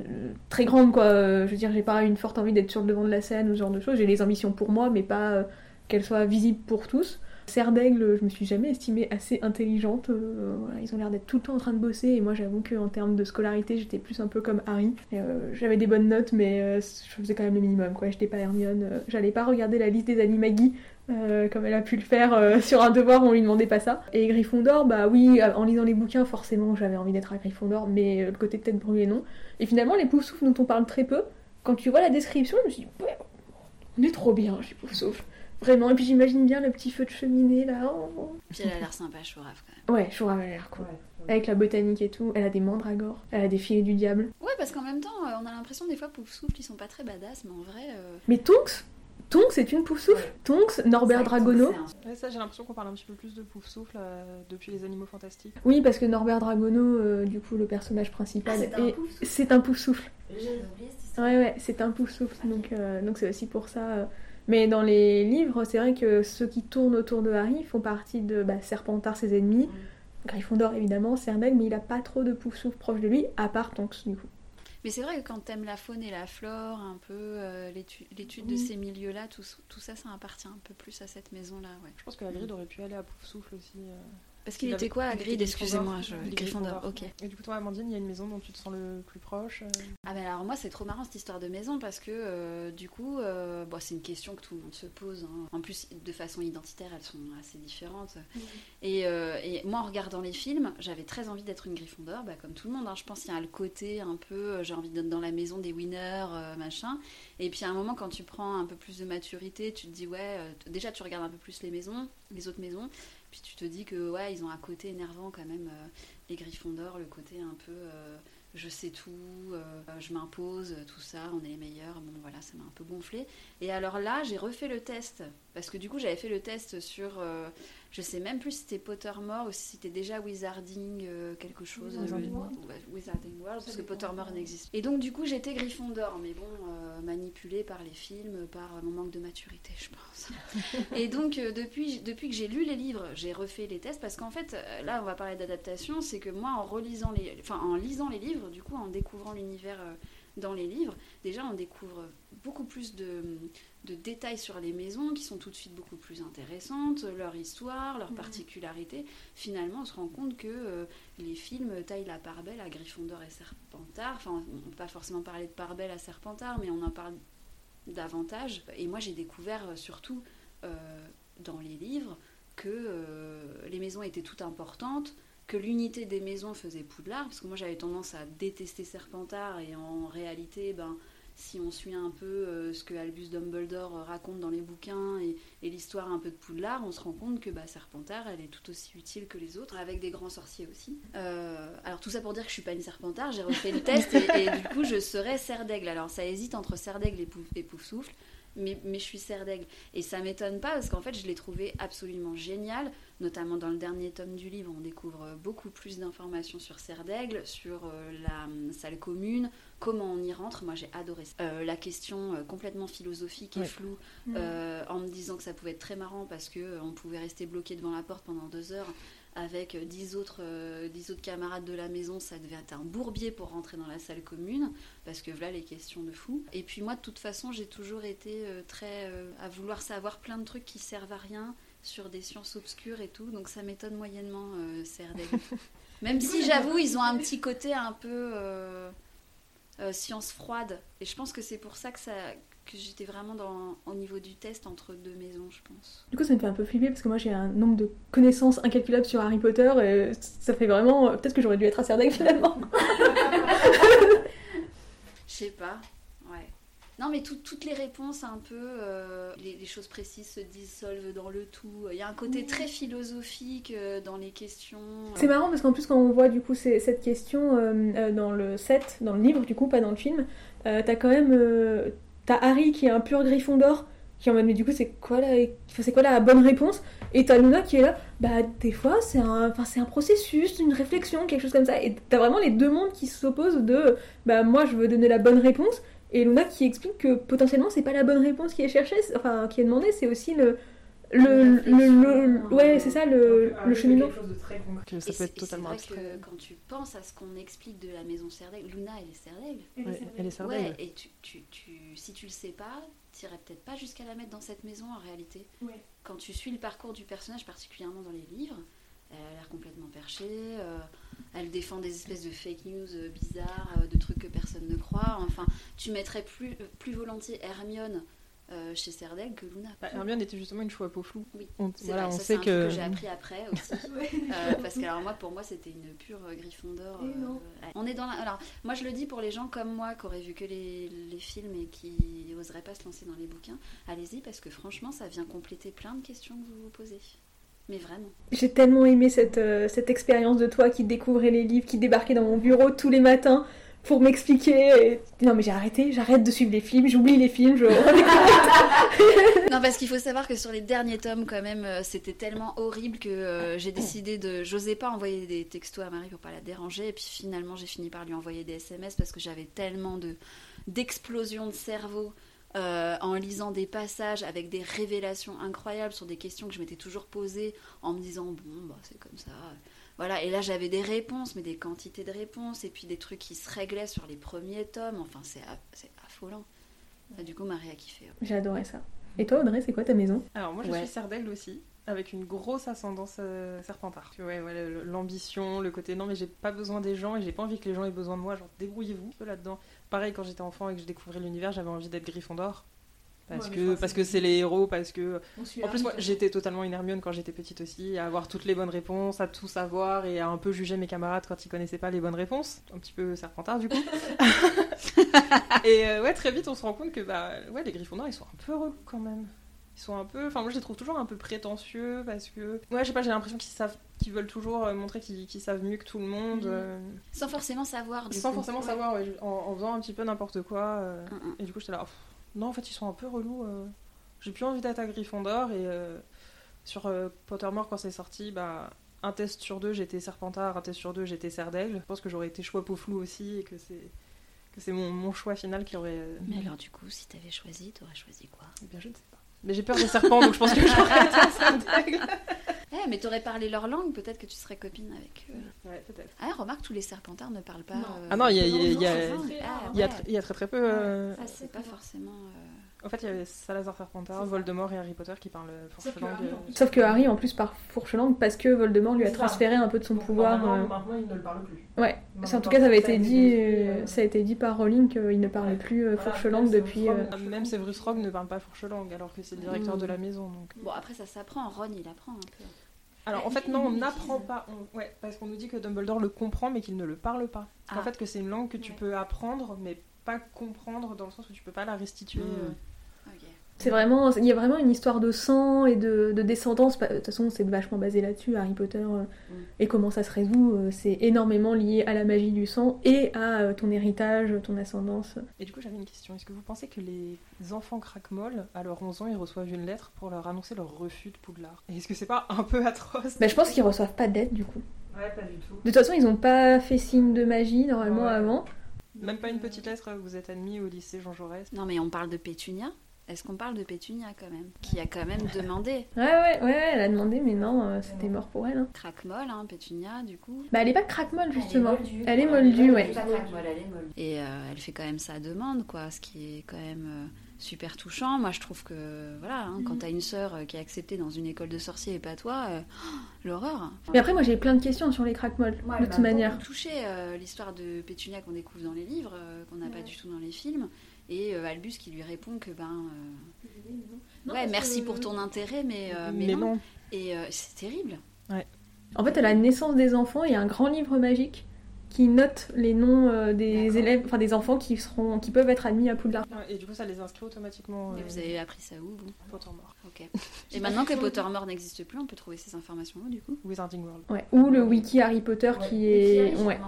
très grande, quoi. Euh, Je veux dire, j'ai pas une forte envie d'être sur le devant de la scène ou ce genre de choses. J'ai les ambitions pour moi, mais pas qu'elles soient visibles pour tous. Serre d'Aigle, je me suis jamais estimée assez intelligente. euh, ils ont l'air d'être tout le temps en train de bosser et moi j'avoue qu'en termes de scolarité j'étais plus un peu comme Harry. Euh, j'avais des bonnes notes mais euh, je faisais quand même le minimum quoi. J'étais pas Hermione. J'allais pas regarder la liste des animagis comme elle a pu le faire sur un devoir, on lui demandait pas ça. Et Gryffondor, bah oui, en lisant les bouquins, forcément j'avais envie d'être à Gryffondor, mais le côté tête brûlée non. Et finalement, les Poufsouffles dont on parle très peu, quand tu vois la description, je me suis dit, on est trop bien chez Poufsouffle. Vraiment, et puis j'imagine bien le petit feu de cheminée là. oh. Puis elle a l'air sympa, Chourave quand même. Ouais, Choura avait l'air cool. Avec la botanique et tout, elle a des mandragores, elle a des filets du diable. Ouais, parce qu'en même temps, euh, on a l'impression des fois Poufsouffle ils sont pas très badass, mais en vrai. euh, Mais Tonks Tonks, c'est une Poufsouffle Tonks, Norbert Dragono. un- Ouais, ça, j'ai l'impression qu'on parle un petit peu plus de Poufsouffle euh, depuis les Animaux Fantastiques. Oui, parce que Norbert Dragono, euh, du coup, le personnage principal, Ah, c'est un un Poufsouffle. J'ai oublié cette histoire. Ouais, ouais, c'est un Poufsouffle, donc euh, donc c'est aussi pour ça. Mais dans les livres, c'est vrai que ceux qui tournent autour de Harry font partie de bah, Serpentard, ses ennemis, Gryffondor évidemment, Cernel, mais il a pas trop de Poufsouffle proche de lui, à part Tonks, du coup. Mais c'est vrai que quand t'aimes la faune et la flore, un peu euh, l'étu- l'étude de ces milieux-là, tout, tout ça, ça appartient un peu plus à cette maison-là, ouais. Je pense que Hagrid aurait pu aller à Poufsouffle aussi. euh. Parce qu'il Il était quoi, Hagrid Excusez-moi, Gryffondor. je... Gryffondor, ok. Et du coup, toi, Amandine, il y a une maison dont tu te sens le plus proche. euh. Ah ben alors moi c'est trop marrant cette histoire de maison parce que euh, du coup euh, bon, c'est une question que tout le monde se pose. hein. En plus de façon identitaire elles sont assez différentes. Et, euh, et moi en regardant les films j'avais très envie d'être une Gryffondor bah, comme tout le monde. hein. Je pense qu'il y a le côté un peu j'ai envie d'être dans la maison des winners euh, machin. Et puis à un moment quand tu prends un peu plus de maturité tu te dis ouais euh, déjà tu regardes un peu plus les maisons, les autres maisons. Puis tu te dis que ouais ils ont un côté énervant quand même euh, les Gryffondors, le côté un peu euh, je sais tout, euh, je m'impose, tout ça, on est les meilleurs. Bon, voilà, ça m'a un peu gonflé. Et alors là, j'ai refait le test. Parce que du coup, j'avais fait le test sur. Je sais même plus si c'était Pottermore ou si c'était déjà Wizarding euh, quelque chose. Wizarding euh, World. ouais, Wizarding World, parce que Pottermore n'existe. Et donc, du coup, j'étais Gryffondor, mais bon, euh, manipulée par les films, par mon manque de maturité, je pense. Et donc, euh, depuis, depuis que j'ai lu les livres, j'ai refait les tests parce qu'en fait, là, on va parler d'adaptation. C'est que moi, en relisant les, enfin, en lisant les livres, du coup, en découvrant l'univers dans les livres, déjà, on découvre beaucoup plus de, de détails sur les maisons qui sont tout de suite beaucoup plus intéressantes, leur histoire, leurs Mhm. particularités. Finalement, on se rend compte que euh, les films taillent la part belle à Gryffondor et Serpentard. Enfin, on ne peut pas forcément parler de part belle à Serpentard, mais on en parle davantage. Et moi, j'ai découvert euh, surtout euh, dans les livres que euh, les maisons étaient toutes importantes, que l'unité des maisons faisait Poudlard, parce que moi j'avais tendance à détester Serpentard, et en réalité, ben, si on suit un peu euh, ce que Albus Dumbledore raconte dans les bouquins et, l'histoire un peu de Poudlard, on se rend compte que bah, Serpentard, elle est tout aussi utile que les autres, avec des grands sorciers aussi. Euh, alors tout ça pour dire que je suis pas une Serpentard, j'ai refait le test, et, du coup je serais Serre. Alors ça hésite entre Serre et, Pouf, et mais, mais je suis Serre. Et ça m'étonne pas parce qu'en fait, je l'ai trouvé absolument génial, notamment dans le dernier tome du livre. On découvre beaucoup plus d'informations sur Serre d'Aigle, sur euh, la hum, salle commune, comment on y rentre. Moi, j'ai adoré ça. Euh, la question euh, complètement philosophique et Ouais. floue, euh, en me disant que ça pouvait être très marrant parce que euh, on pouvait rester bloqué devant la porte pendant deux heures avec euh, dix autres, euh, dix autres camarades de la maison, ça devait être un bourbier pour rentrer dans la salle commune, parce que voilà les questions de fou. Et puis moi, de toute façon, j'ai toujours été euh, très euh, à vouloir savoir plein de trucs qui servent à rien sur des sciences obscures et tout, donc ça m'étonne moyennement, euh. Même si j'avoue, ils ont un petit côté un peu euh, euh, science froide, et je pense que c'est pour ça que ça que j'étais vraiment dans, au niveau du test entre deux maisons, je pense. Du coup, ça me fait un peu flipper parce que moi j'ai un nombre de connaissances incalculables sur Harry Potter et ça fait vraiment. euh, Peut-être que j'aurais dû être à Serdaigle finalement. Je sais pas. Non, mais tout- toutes les réponses, un peu, euh, les, les choses précises se dissolvent dans le tout. Il y a un côté très philosophique euh, dans les questions. C'est marrant parce qu'en plus, quand on voit du coup cette question euh, euh, dans le set, dans le livre, du coup, pas dans le film, euh, t'as quand même. euh, t'as Harry qui est un pur Gryffondor qui est en mode mais du coup c'est quoi la c'est quoi la bonne réponse? Et t'as Luna qui est là bah des fois c'est un enfin c'est un processus une réflexion quelque chose comme ça et t'as vraiment les deux mondes qui s'opposent de bah moi je veux donner la bonne réponse et Luna qui explique que potentiellement c'est pas la bonne réponse qui est cherchée enfin qui est demandée c'est aussi le le, le, le- ouais, c'est ça, le, le cheminement. Que ça peut être totalement C'est abstrait. vrai que quand tu penses à ce qu'on explique de la maison Serdaigle, Luna, elle est Serdaigle. Ouais, elle est sardaigle. Ouais, et tu, tu, tu, si tu le sais pas, t'irais peut-être pas jusqu'à la mettre dans cette maison en réalité. Ouais. Quand tu suis le parcours du personnage, particulièrement dans les livres, elle a l'air complètement perchée, euh, elle défend des espèces de fake news euh, bizarres, euh, de trucs que personne ne croit. Enfin, tu mettrais plus, euh, plus volontiers Hermione euh, chez Serdaigle que Luna. Bah, Hermione était justement une choix peau flou. Oui, On, C'est voilà, vrai, on ça, sait un que. que j'ai appris après aussi. Euh, parce que alors moi, pour moi, c'était une pure euh, euh, non. ouais. On est dans la... Alors, moi, je le dis pour les gens comme moi qui auraient vu que les, les films et qui n'oseraient pas se lancer dans les bouquins. Allez-y, parce que franchement, ça vient compléter plein de questions que vous vous posez. Mais vraiment. J'ai tellement aimé cette, euh, cette expérience de toi qui découvrait les livres, qui débarquait dans mon bureau tous les matins pour m'expliquer. et- Non mais j'ai arrêté, j'arrête de suivre les films, j'oublie les films, je... Non, parce qu'il faut savoir que sur les derniers tomes, quand même, euh, c'était tellement horrible que euh, j'ai décidé de. J'osais pas envoyer des textos à Marie pour pas la déranger. Et puis finalement, j'ai fini par lui envoyer des SMS parce que j'avais tellement de d'explosions de cerveau. Euh, en lisant des passages avec des révélations incroyables sur des questions que je m'étais toujours posées en me disant bon bah c'est comme ça voilà et là j'avais des réponses mais des quantités de réponses et puis des trucs qui se réglaient sur les premiers tomes enfin c'est affolant Et du coup Marie a kiffé ouais. J'ai adoré ça. Et toi Audrey, c'est quoi ta maison? Alors moi je Ouais. suis Serdaigle aussi, avec une grosse ascendance euh, serpentard. Ouais, ouais, l'ambition, le côté non mais j'ai pas besoin des gens et j'ai pas envie que les gens aient besoin de moi, genre débrouillez-vous un peu là-dedans. Pareil quand j'étais enfant et que je découvrais l'univers, j'avais envie d'être Gryffondor. Parce Ouais, que parce c'est- que c'est les héros, parce que en plus moi j'étais totalement une Hermione quand j'étais petite aussi, à avoir toutes les bonnes réponses, à tout savoir et à un peu juger mes camarades quand ils connaissaient pas les bonnes réponses, un petit peu serpentard du coup. et euh, ouais très vite on se rend compte que bah ouais les Gryffondors ils sont un peu relous quand même. Ils sont un peu, enfin moi je les trouve toujours un peu prétentieux parce que ouais je sais pas j'ai l'impression qu'ils savent, qu'ils veulent toujours euh, montrer qu'ils savent mieux que tout le monde, Mhm. euh, Sans forcément savoir. Du sans coup. forcément savoir ouais, en, en faisant un petit peu n'importe quoi. euh, Mm, mm. et du coup, j'étais là, Pff, non, en fait, ils sont un peu relous. euh. J'ai plus envie d'être à Gryffondor. Et sur Pottermore, quand c'est sorti, bah, un test sur deux, j'étais Serpentard, un test sur deux, j'étais Serdaigle. Je pense que j'aurais été choix peau flou aussi et que c'est que c'est mon, mon choix final qui aurait. Mais alors du coup, si t'avais choisi, t'aurais choisi quoi? Eh bien, je ne sais pas. Mais j'ai peur des serpents, donc je pense que j'aurais été Serdaigle. Eh, mais t'aurais parlé leur langue, peut-être que tu serais copine avec eux. Ouais, peut-être. Ah, remarque, tous les serpentards ne parlent pas. Non. euh, Ah non, il y a- il y a- y y très très peu. euh, Ah, c'est pas forcément. euh, En fait, il y avait Salazar ça. Voldemort et Harry Potter qui parlent Sauf que forcément. Harry, plus- Sauf que Harry en plus par fourche langue parce que Voldemort lui a transféré un peu de son pouvoir. euh, Maintenant, il ne le parle plus. Ouais, en tout cas ça avait été a dit, été, euh, euh, ça a été dit par Rowling qu'il ne parlait Ouais. plus euh, Voilà, fourche langue c'est depuis. euh, Fourche-langue. Même Severus Rogue ne parle pas fourche langue alors que c'est le directeur de la maison. Donc. Bon, après, ça s'apprend. Ron, il apprend un peu. Alors en fait non, on n'apprend pas. on- Ouais, parce qu'on nous dit que Dumbledore le comprend mais qu'il ne le parle pas. Ah. En fait que c'est une langue que tu Ouais. peux apprendre mais pas comprendre dans le sens où tu peux pas la restituer. Mm. C'est vraiment, il y a vraiment une histoire de sang et de, de descendance. Bah, De toute façon, c'est vachement basé là-dessus, Harry Potter euh, et comment ça se résout. euh, C'est énormément lié à la magie du sang et à euh, ton héritage, ton ascendance. Et du coup j'avais une question. Est-ce que vous pensez que les enfants craquemolles à leurs 11 ans ils reçoivent une lettre pour leur annoncer leur refus de Poudlard? Et est-ce que c'est pas un peu atroce? Bah, je pense qu'ils reçoivent pas d'aide du coup. Ouais, pas du tout. De toute façon, ils n'ont pas fait signe de magie normalement Ouais. avant. Même pas une petite lettre, vous êtes admis au lycée Jean Jaurès. Non, mais on parle de Pétunia. Est-ce qu'on parle de Pétunia quand même Qui a quand même demandé. Ouais, ouais, ouais, elle a demandé, mais non, euh, c'était mort pour elle. hein. Craque-molle, hein, Pétunia, du coup. Bah, elle est pas craque-molle justement. Elle est moldue, ouais. Et euh, elle fait quand même sa demande, quoi, ce qui est quand même euh, super touchant. Moi, je trouve que, voilà, hein, quand t'as une sœur qui est acceptée dans une école de sorciers et pas toi, euh, l'horreur. Mais après, moi j'ai plein de questions sur les craque-molles, Ouais, de bah, toute manière. touché euh, l'histoire de Pétunia qu'on découvre dans les livres, euh, qu'on n'a pas du tout dans les films, et euh, Albus qui lui répond que ben euh, Non, ouais merci que- pour ton intérêt, mais, euh, mais, mais non. non. Et euh, c'est terrible. En fait, à la naissance des enfants, il y a un grand livre magique qui note les noms euh, des élèves, enfin des enfants qui seront, qui peuvent être admis à Poudlard. Et du coup ça les inscrit automatiquement. Et euh, vous avez appris ça où vous? Pottermore. Ok. Et maintenant que Pottermore n'existe plus, on peut trouver ces informations où du coup? Wizarding World. Ouais. Ou le wiki Harry Potter qui est, ouais.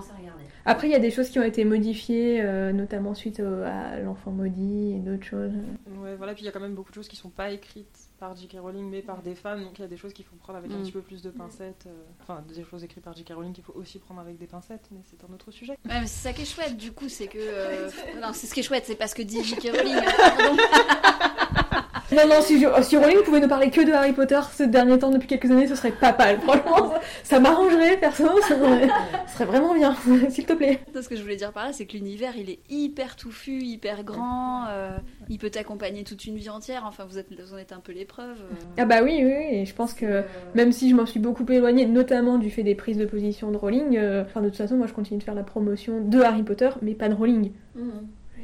Après, il y a des choses qui ont été modifiées, euh, notamment suite au- à l'enfant maudit et d'autres choses. Ouais, voilà, puis il y a quand même beaucoup de choses qui sont pas écrites par J.K. Rowling mais par des fans, donc il y a des choses qu'il faut prendre avec un Mm. petit peu plus de pincettes. euh, Enfin, des choses écrites par J.K. Rowling qu'il faut aussi prendre avec des pincettes, mais c'est un autre sujet. Ouais, mais c'est ça qui est chouette, du coup, c'est que. euh, Non, c'est ce qui est chouette, c'est parce que dit J.K. Rowling. hein. Non, non, si, je- si Rowling pouvait ne parler que de Harry Potter ce dernier temps depuis quelques années, ce serait pas mal. Franchement, ça m'arrangerait, perso. Ça serait, ce serait vraiment bien, s'il te plaît. Ce que je voulais dire par là, c'est que l'univers, il est hyper touffu, hyper grand. euh, il peut t'accompagner toute une vie entière. Enfin, vous, êtes, vous en êtes un peu l'épreuve. euh. Ah bah oui, oui, oui, et je pense que même si je m'en suis beaucoup éloignée, notamment du fait des prises de position de Rowling, euh, enfin de toute façon, moi je continue de faire la promotion de Harry Potter, mais pas de Rowling.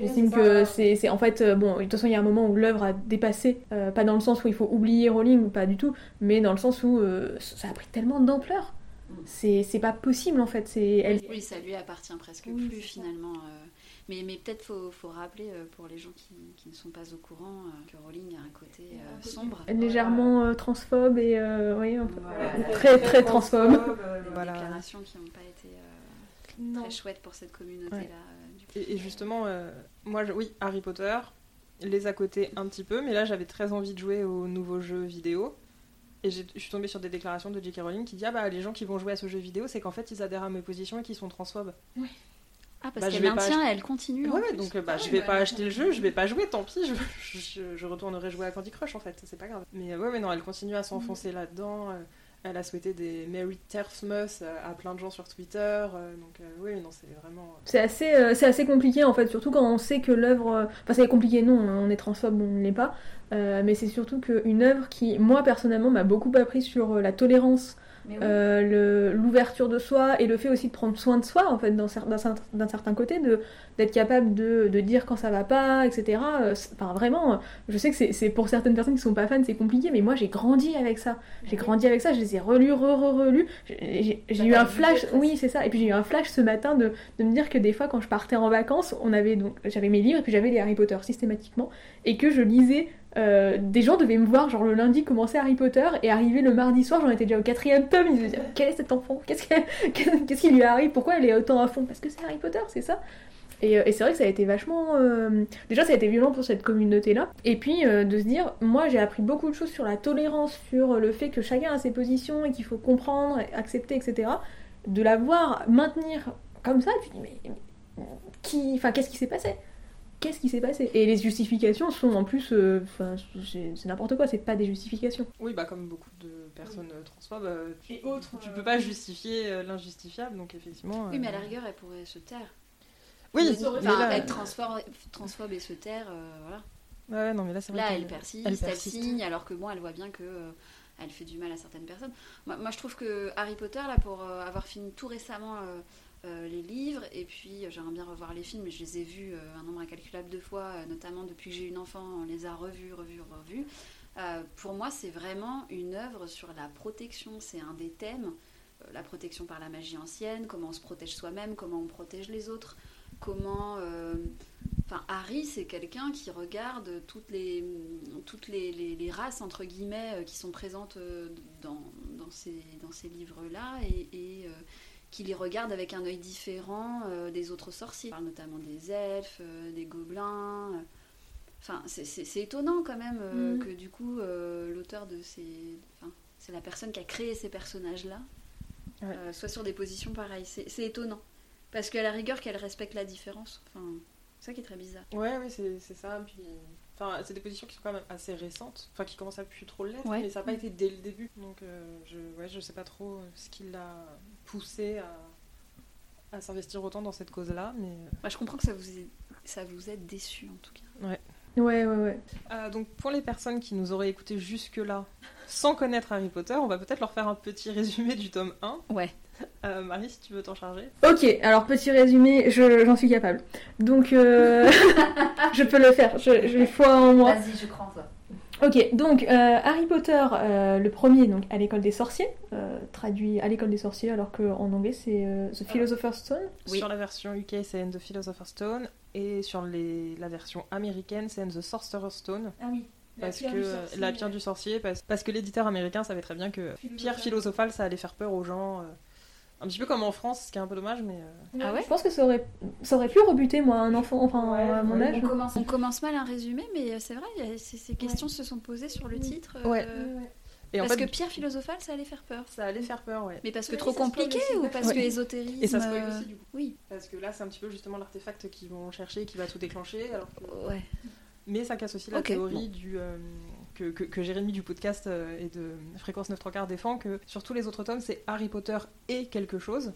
J'estime que c'est c'est- en fait euh, bon de toute façon il y a un moment où l'œuvre a dépassé euh, pas dans le sens où il faut oublier Rowling pas du tout mais dans le sens où euh, ça a pris tellement d'ampleur c'est c'est pas possible en fait c'est elle Oui, ça lui appartient presque Oui, plus finalement. euh. Mais, mais peut-être faut, faut rappeler euh, pour les gens qui, qui ne sont pas au courant euh, que Rowling a un côté euh, sombre. légèrement euh, transphobe et euh, oui un peu Voilà. très très transphobe euh, Des Voilà. déclarations qui n'ont pas été euh, Non. très chouettes pour cette communauté-là. Ouais. Et, et justement, euh, moi, je- oui, Harry Potter, les à côté un petit peu, mais là j'avais très envie de jouer aux nouveaux jeux vidéo. Et j'ai- je suis tombée sur des déclarations de J.K. Rowling qui dit Ah bah les gens qui vont jouer à ce jeu vidéo, c'est qu'en fait ils adhèrent à mes positions et qu'ils sont transphobes. Ah, parce Bah, qu'elle maintient, elle continue. Ouais, donc euh, bah, Ah je oui, vais bah, pas acheter le jeu, je vais pas jouer, tant pis, je, je, je retournerai jouer à Candy Crush en fait, c'est pas grave. Mais ouais, mais non, elle continue à s'enfoncer là-dedans. euh, elle a souhaité des Merry Terfsmas euh, à plein de gens sur Twitter. euh, donc euh, oui, non, c'est vraiment. c'est assez euh, c'est assez compliqué en fait surtout quand on sait que l'œuvre euh, enfin c'est compliqué non on est transphobe on ne l'est pas euh, mais c'est surtout qu'une œuvre qui moi personnellement m'a beaucoup appris sur euh, la tolérance oui. Euh, l'ouverture de soi et le fait aussi de prendre soin de soi en fait d'un cer- d'un cer- d'un certain côté d'être capable de, de dire quand ça va pas etc Euh, enfin vraiment je sais que c'est- pour certaines personnes qui sont pas fans c'est compliqué mais moi j'ai grandi avec ça. J'ai grandi avec ça je les ai relus re re relus. J'ai Ça eu un flash oui c'est ça et puis j'ai eu un flash ce matin de, de me dire que des fois quand je partais en vacances on avait donc j'avais mes livres et puis j'avais les Harry Potter systématiquement et que je lisais euh, des gens devaient me voir genre le lundi commencer Harry Potter et arriver le mardi soir j'en étais déjà au quatrième tome ils se disaient quel est cet enfant? Qu'est-ce que- qu'est-ce qui lui arrive? Pourquoi elle est autant à fond? Parce que c'est Harry Potter c'est ça. Et, euh, c'est vrai que ça a été vachement euh, déjà ça a été violent pour cette communauté là et puis de se dire moi j'ai appris beaucoup de choses sur la tolérance sur le fait que chacun a ses positions et qu'il faut comprendre accepter etc de la voir maintenir comme ça tu dis mais, mais qui enfin qu'est-ce qui s'est passé? Qu'est-ce qui s'est passé? Et les justifications sont en plus, euh, enfin, c'est c'est n'importe quoi, c'est pas des justifications. Oui, bah comme beaucoup de personnes euh, transphobes, euh, tu, Et autres, tu euh, peux pas justifier l'injustifiable, donc effectivement. Oui, mais à la rigueur, elle pourrait se taire. Oui, Mais- mais là, être transphobe, transphobe et se taire, euh, voilà. ouais, non, mais là c'est vrai. Là, qu'elle- elle persiste, elle elle, persiste. signe, alors que bon, elle voit bien que euh, elle fait du mal à certaines personnes. Moi, moi, je trouve que Harry Potter, là, pour euh, avoir fini tout récemment euh, les livres, et puis euh, j'aimerais bien revoir les films, mais je les ai vus euh, un nombre incalculable de fois, notamment depuis que j'ai une enfant, on les a revus, revus, revus. Pour moi, c'est vraiment une œuvre sur la protection. C'est un des thèmes, la protection par la magie ancienne, comment on se protège soi-même, comment on protège les autres, comment. Enfin, Harry, c'est quelqu'un qui regarde toutes les, toutes les, races, entre guillemets, qui sont présentes dans, dans ces, dans ces livres-là et, qui les regarde avec un œil différent euh, des autres sorciers. On parle notamment des elfes, euh, des gobelins. euh. Enfin, c'est- étonnant quand même euh, Mhm. que du coup, euh, l'auteur de ces. Enfin, c'est la personne qui a créé ces personnages-là, Ouais. euh, soit sur des positions pareilles. C'est étonnant. Parce qu'à la rigueur, qu'elle respecte la différence. Enfin, c'est ça qui est très bizarre. Ouais, oui, c'est ça. Puis, enfin, c'est des positions qui sont quand même assez récentes, enfin qui commencent à plus trop l'être, Ouais. mais ça n'a pas été dès le début. Donc, je, ouais, je sais pas trop ce qui l'a poussé à, à s'investir autant dans cette cause-là, mais. Moi, je comprends que ça vous ait, ça vous ait déçu en tout cas. Ouais, ouais, ouais. Euh, donc, pour les personnes qui nous auraient écouté jusque-là, sans connaître Harry Potter, on va peut-être leur faire un petit résumé du tome 1. Ouais. Euh, Marie, si tu veux t'en charger. Ok, alors petit résumé, je- j'en suis capable. Donc, euh, je peux le faire, je- j'ai foi en moi. Vas-y, je crois en toi. Ok, donc euh, Harry Potter, euh, le premier, donc à l'école des sorciers, euh, traduit à l'école des sorciers, alors qu'en anglais c'est euh, The Philosopher's Stone. Oui. Sur la version UK, c'est And the Philosopher's Stone, et sur les, la version américaine, c'est And the Sorcerer's Stone. Ah oui. Parce que la pierre du sorcier, parce, parce que l'éditeur américain savait très bien que pierre philosophale, ça allait faire peur aux gens. Euh, un petit peu comme en France, ce qui est un peu dommage, mais. euh, Ah ouais Je pense que ça aurait, ça aurait pu rebuter, moi, un enfant, enfin, Ouais, à mon âge. On commence. On commence mal un résumé, mais c'est vrai, a- ces, questions se sont posées sur le Oui. titre. euh, Ouais. Et en Parce fait, que pierre philosophale, ça allait faire peur. ça allait faire peur, ouais. Mais parce que Oui, trop compliqué aussi, ou parce Ouais. que ésotérisme Et ça spoil euh, aussi, du coup. Oui. Parce que là, c'est un petit peu justement l'artefact qu'ils vont chercher qui va tout déclencher. Alors que... Ouais. Mais ça casse aussi la théorie du, euh, que, que, que Jérémy du podcast euh, et de Fréquence 9 3 quarts défend, que sur tous les autres tomes, c'est Harry Potter et quelque chose,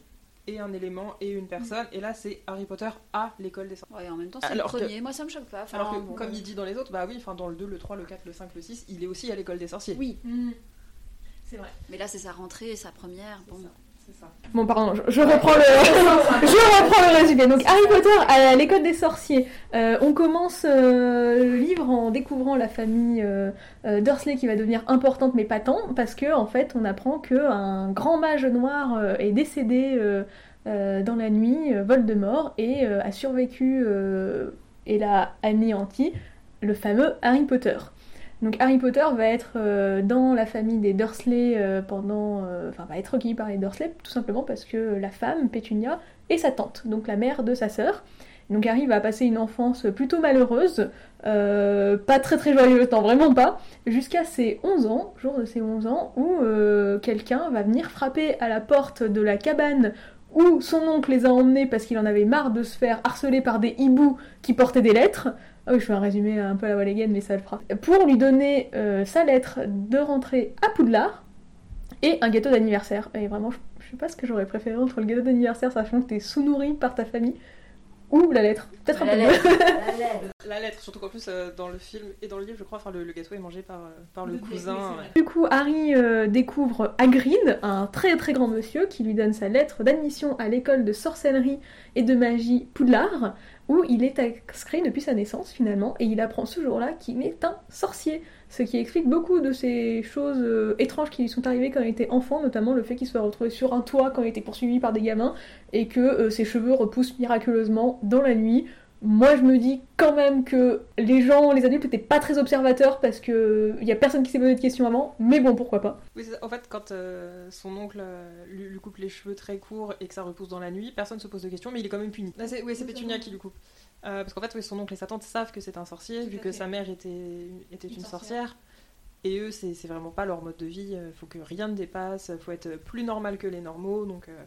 et un élément et une personne, et là c'est Harry Potter à l'école des sorciers. Ouais, en même temps, c'est le que- premier. Moi, ça me choque pas. Enfin, Alors que, bon, comme il dit dans les autres, bah oui, enfin dans le 2, le 3, le 4, le 5, le 6, il est aussi à l'école des sorciers. Oui, C'est vrai. mais là, c'est sa rentrée, sa première. Bon, Bon, pardon, je, reprends le, je reprends le résumé. Donc, Harry Potter à l'école des sorciers. Euh, on commence euh, le livre en découvrant la famille euh, Dursley qui va devenir importante, mais pas tant, parce que en fait, on apprend que un grand mage noir est décédé dans la nuit, Voldemort, et a survécu et l'a anéanti le fameux Harry Potter. Donc Harry Potter va être euh, dans la famille des Dursley euh, pendant... euh, Enfin, va être recueilli par les Dursley tout simplement parce que la femme, Pétunia, est sa tante, donc la mère de sa sœur. Donc Harry va passer une enfance plutôt malheureuse, pas très très joyeuse, non vraiment pas, jusqu'à ses 11 ans, jour de ses 11 ans, où quelqu'un va venir frapper à la porte de la cabane où son oncle les a emmenés parce qu'il en avait marre de se faire harceler par des hiboux qui portaient des lettres. Ah oui, je fais un résumé un peu à la Walligan, mais ça le fera. Pour lui donner euh, sa lettre de rentrée à Poudlard et un gâteau d'anniversaire. Et vraiment, je, je sais pas ce que j'aurais préféré entre le gâteau d'anniversaire, sachant que t'es sous-nourri par ta famille, ou la lettre. Peut-être un la peu mieux. lettre, la lettre. La lettre, surtout qu'en plus, euh, dans le film et dans le livre, je crois, enfin, le, le gâteau est mangé par, euh, par le cousin. ouais. Du coup, Harry euh, découvre Hagrid, un très très grand monsieur, qui lui donne sa lettre d'admission à l'école de sorcellerie et de magie Poudlard, où il est inscrit depuis sa naissance finalement, et il apprend ce jour-là qu'il est un sorcier. Ce qui explique beaucoup de ces choses euh, étranges qui lui sont arrivées quand il était enfant, notamment le fait qu'il soit retrouvé sur un toit quand il était poursuivi par des gamins, et que euh, ses cheveux repoussent miraculeusement dans la nuit. Moi, je me dis quand même que les gens, les adultes, étaient pas très observateurs parce que il y a personne qui s'est posé de questions avant. Mais bon, pourquoi pas. Oui, en fait, quand euh, son oncle euh, lui, lui coupe les cheveux très courts et que ça repousse dans la nuit, personne se pose de questions, mais il est quand même puni. Là, c'est, oui, c'est Pétunia qui lui coupe. Euh, parce qu'en fait, oui, son oncle et sa tante savent que c'est un sorcier, Tout vu que fait. sa mère était, était une, Une sorcière. sorcière. Et eux, c'est, vraiment pas leur mode de vie. Il faut que rien ne dépasse, faut être plus normal que les normaux. Donc, euh,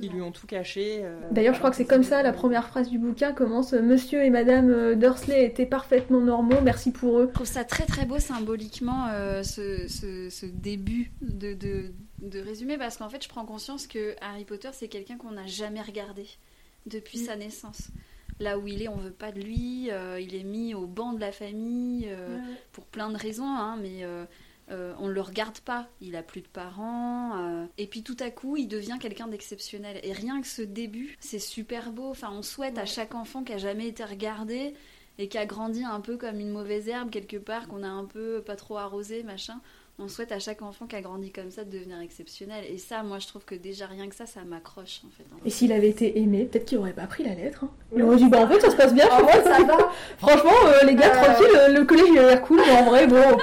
ils lui ont tout caché. euh, D'ailleurs, je crois que c'est comme ça, la première phrase du bouquin commence Monsieur et Madame euh, Dursley étaient parfaitement normaux, merci pour eux. Je trouve ça très très beau symboliquement euh, ce, ce- ce début de, de, de résumé parce qu'en fait je prends conscience que Harry Potter c'est quelqu'un qu'on n'a jamais regardé depuis Mm. sa naissance. Là où il est, on veut pas de lui, euh, il est mis au banc de la famille euh, pour plein de raisons, hein, mais euh, on le regarde pas. Il a plus de parents, et puis tout à coup il devient quelqu'un d'exceptionnel. Et rien que ce début, c'est super beau. Enfin, on souhaite à chaque enfant qui a jamais été regardé et qui a grandi un peu comme une mauvaise herbe quelque part, qu'on a un peu pas trop arrosé, machin. On souhaite à chaque enfant qui a grandi comme ça de devenir exceptionnel. Et ça, moi, je trouve que déjà rien que ça, ça m'accroche en fait. hein. Et s'il avait été aimé, peut-être qu'il aurait pas pris la lettre. hein. Il aurait dit Bah en fait, ça se passe bien, En vrai, ça va. Franchement, euh, les gars, Euh. tranquille, euh, le collège il a l'air cool, mais en vrai, bon,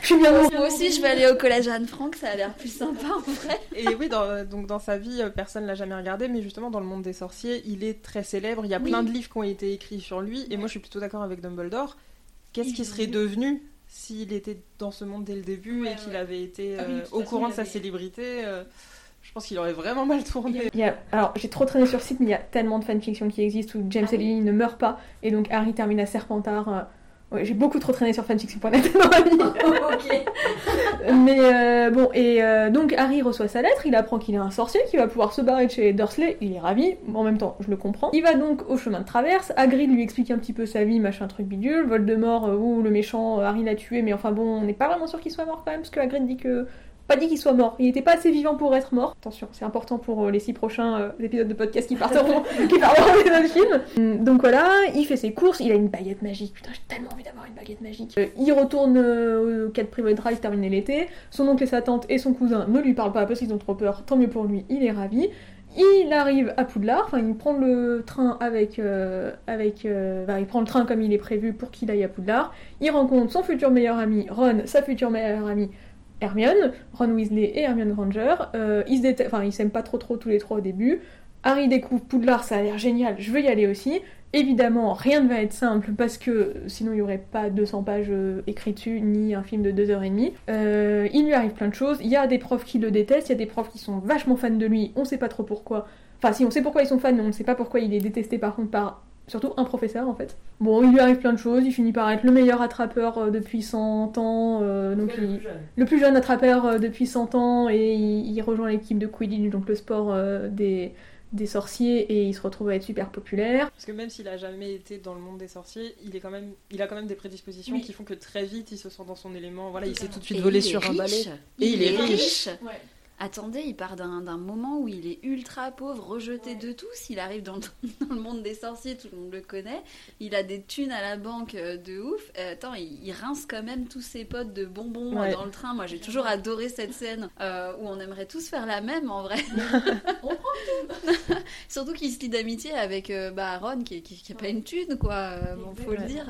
je suis bien Moi aussi, je vais aller au collège Anne-Franck, ça a l'air plus sympa en vrai. Et oui, dans, donc dans sa vie, personne l'a jamais regardé, mais justement dans le monde des sorciers, il est très célèbre. Il y a Oui. plein de livres qui ont été écrits sur lui, et moi je suis plutôt d'accord avec Dumbledore. Qu'est-ce Il qu'il serait devenu s'il était dans ce monde dès le début Ouais, et qu'il ouais. avait été Ah oui, euh, au façon, courant de sa avait- célébrité euh, Je pense qu'il aurait vraiment mal tourné. Il y a- alors, j'ai trop traîné sur le site, mais il y a tellement de fanfictions qui existent où James Ah oui. Ne meurent pas, et donc Harry termine à Serpentard. Ouais, j'ai beaucoup trop traîné sur fanfiction.net dans la vie. ok. Mais euh, bon, et euh, donc Harry reçoit sa lettre, il apprend qu'il est un sorcier, qu'il va pouvoir se barrer de chez Dursley, il est ravi, en même temps, je le comprends. Il va donc au chemin de traverse, Hagrid lui explique un petit peu sa vie, machin truc bidule, Voldemort, euh, ou le méchant, Harry l'a tué, mais enfin bon, on n'est pas vraiment sûr qu'il soit mort quand même, parce que Hagrid dit que... Pas dit qu'il soit mort, il était pas assez vivant pour être mort. Attention, c'est important pour euh, les six prochains euh, épisodes de podcast qui partiront, qui parleront des autres films. Hum, Donc voilà, il fait ses courses, il a une baguette magique. Putain, j'ai tellement envie d'avoir une baguette magique. Euh, il retourne euh, au 4 Private Drive terminer l'été. Son oncle et sa tante et son cousin ne lui parlent pas parce qu'ils ont trop peur. Tant mieux pour lui, il est ravi. Il arrive à Poudlard, enfin il prend le train avec, euh, avec, euh, bah, il prend le train comme il est prévu pour qu'il aille à Poudlard. Il rencontre son futur meilleur ami Ron, sa future meilleure amie Hermione, Ron Weasley et Hermione Granger. Euh, ils enfin ils s'aiment pas trop trop tous les trois au début. Harry découvre Poudlard, ça a l'air génial, je veux y aller aussi. Évidemment, rien ne va être simple parce que sinon il n'y aurait pas 200 pages euh, écrites dessus, ni un film de 2h30. Euh, il lui arrive plein de choses, il y a des profs qui le détestent, il y a des profs qui sont vachement fans de lui, on sait pas trop pourquoi. Enfin si, on sait pourquoi ils sont fans, mais on ne sait pas pourquoi il est détesté par contre par surtout un professeur en fait. Bon, il lui arrive plein de choses, il finit par être le meilleur attrapeur euh, depuis 100 ans, euh, donc le il- plus jeune. le plus jeune attrapeur euh, depuis 100 ans et il, il rejoint l'équipe de Quidditch, donc le sport euh, des, des sorciers, et il se retrouve à être super populaire. Parce que même s'il a jamais été dans le monde des sorciers, il, est quand même, il a quand même des prédispositions Oui. qui font que très vite il se sent dans son élément. Voilà, il sait tout de suite est sur un balai. Et il est riche. Attendez, il part d'un moment où il est ultra pauvre, rejeté de tous. Il arrive dans le, dans le monde des sorciers, tout le monde le connaît. Il a des thunes à la banque euh, de ouf. Euh, attends, il, il rince quand même tous ses potes de bonbons euh, Ouais. dans le train. Moi, j'ai toujours adoré cette scène euh, où on aimerait tous faire la même en vrai. Surtout qu'il se lie d'amitié avec euh, bah, Ron qui, qui, qui a pas une thune, quoi. Euh, bon, faut le dire.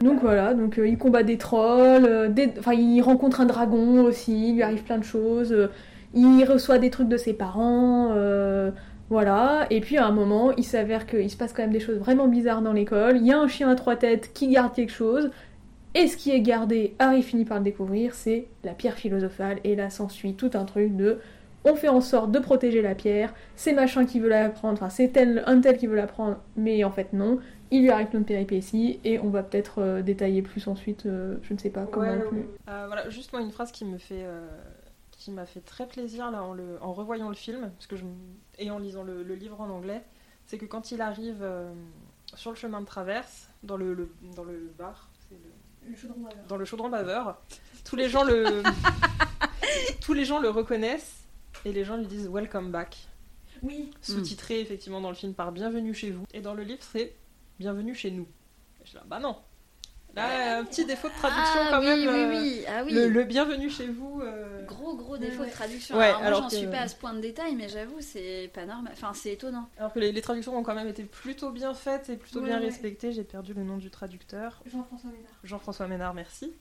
Donc voilà, donc euh, il combat des trolls, euh, des- enfin il rencontre un dragon aussi, il lui arrive plein de choses, euh, il reçoit des trucs de ses parents, euh, voilà, et puis à un moment il s'avère qu'il se passe quand même des choses vraiment bizarres dans l'école, il y a un chien à trois têtes qui garde quelque chose, et ce qui est gardé, Harry finit par le découvrir, c'est la pierre philosophale, et là s'ensuit tout un truc de... On fait en sorte de protéger la pierre, c'est machin qui veut la prendre, enfin c'est tel, un tel qui veut la prendre, mais en fait non, il lui arrive plein de péripéties et on va peut-être euh, détailler plus ensuite, euh, je ne sais pas comment Ouais, plus. Euh, voilà, juste moi une phrase qui me fait, qui m'a fait très plaisir là en, le, en revoyant le film, parce que je, et en lisant le, le livre en anglais, c'est que quand il arrive euh, sur le chemin de traverse, dans le, le- dans le bar, le- dans le chaudron baveur, tous les gens le, tous les gens le reconnaissent et les gens lui disent Welcome back, Oui. sous-titré effectivement dans le film par Bienvenue chez vous, et dans le livre c'est Bienvenue chez nous. Et je suis là, bah non. Là, un petit défaut de traduction ah, quand oui, même. oui, euh, oui. Ah oui. Le, le bienvenue chez vous. euh, Gros gros défaut Ouais. de traduction. Ouais, alors moi alors j'en que- suis pas à ce point de détail, mais j'avoue c'est pas normal. Enfin c'est étonnant. Alors que les, les traductions ont quand même été plutôt bien faites et plutôt Ouais, bien ouais. respectées. J'ai perdu le nom du traducteur. Jean-François Ménard. Jean-François Ménard, merci.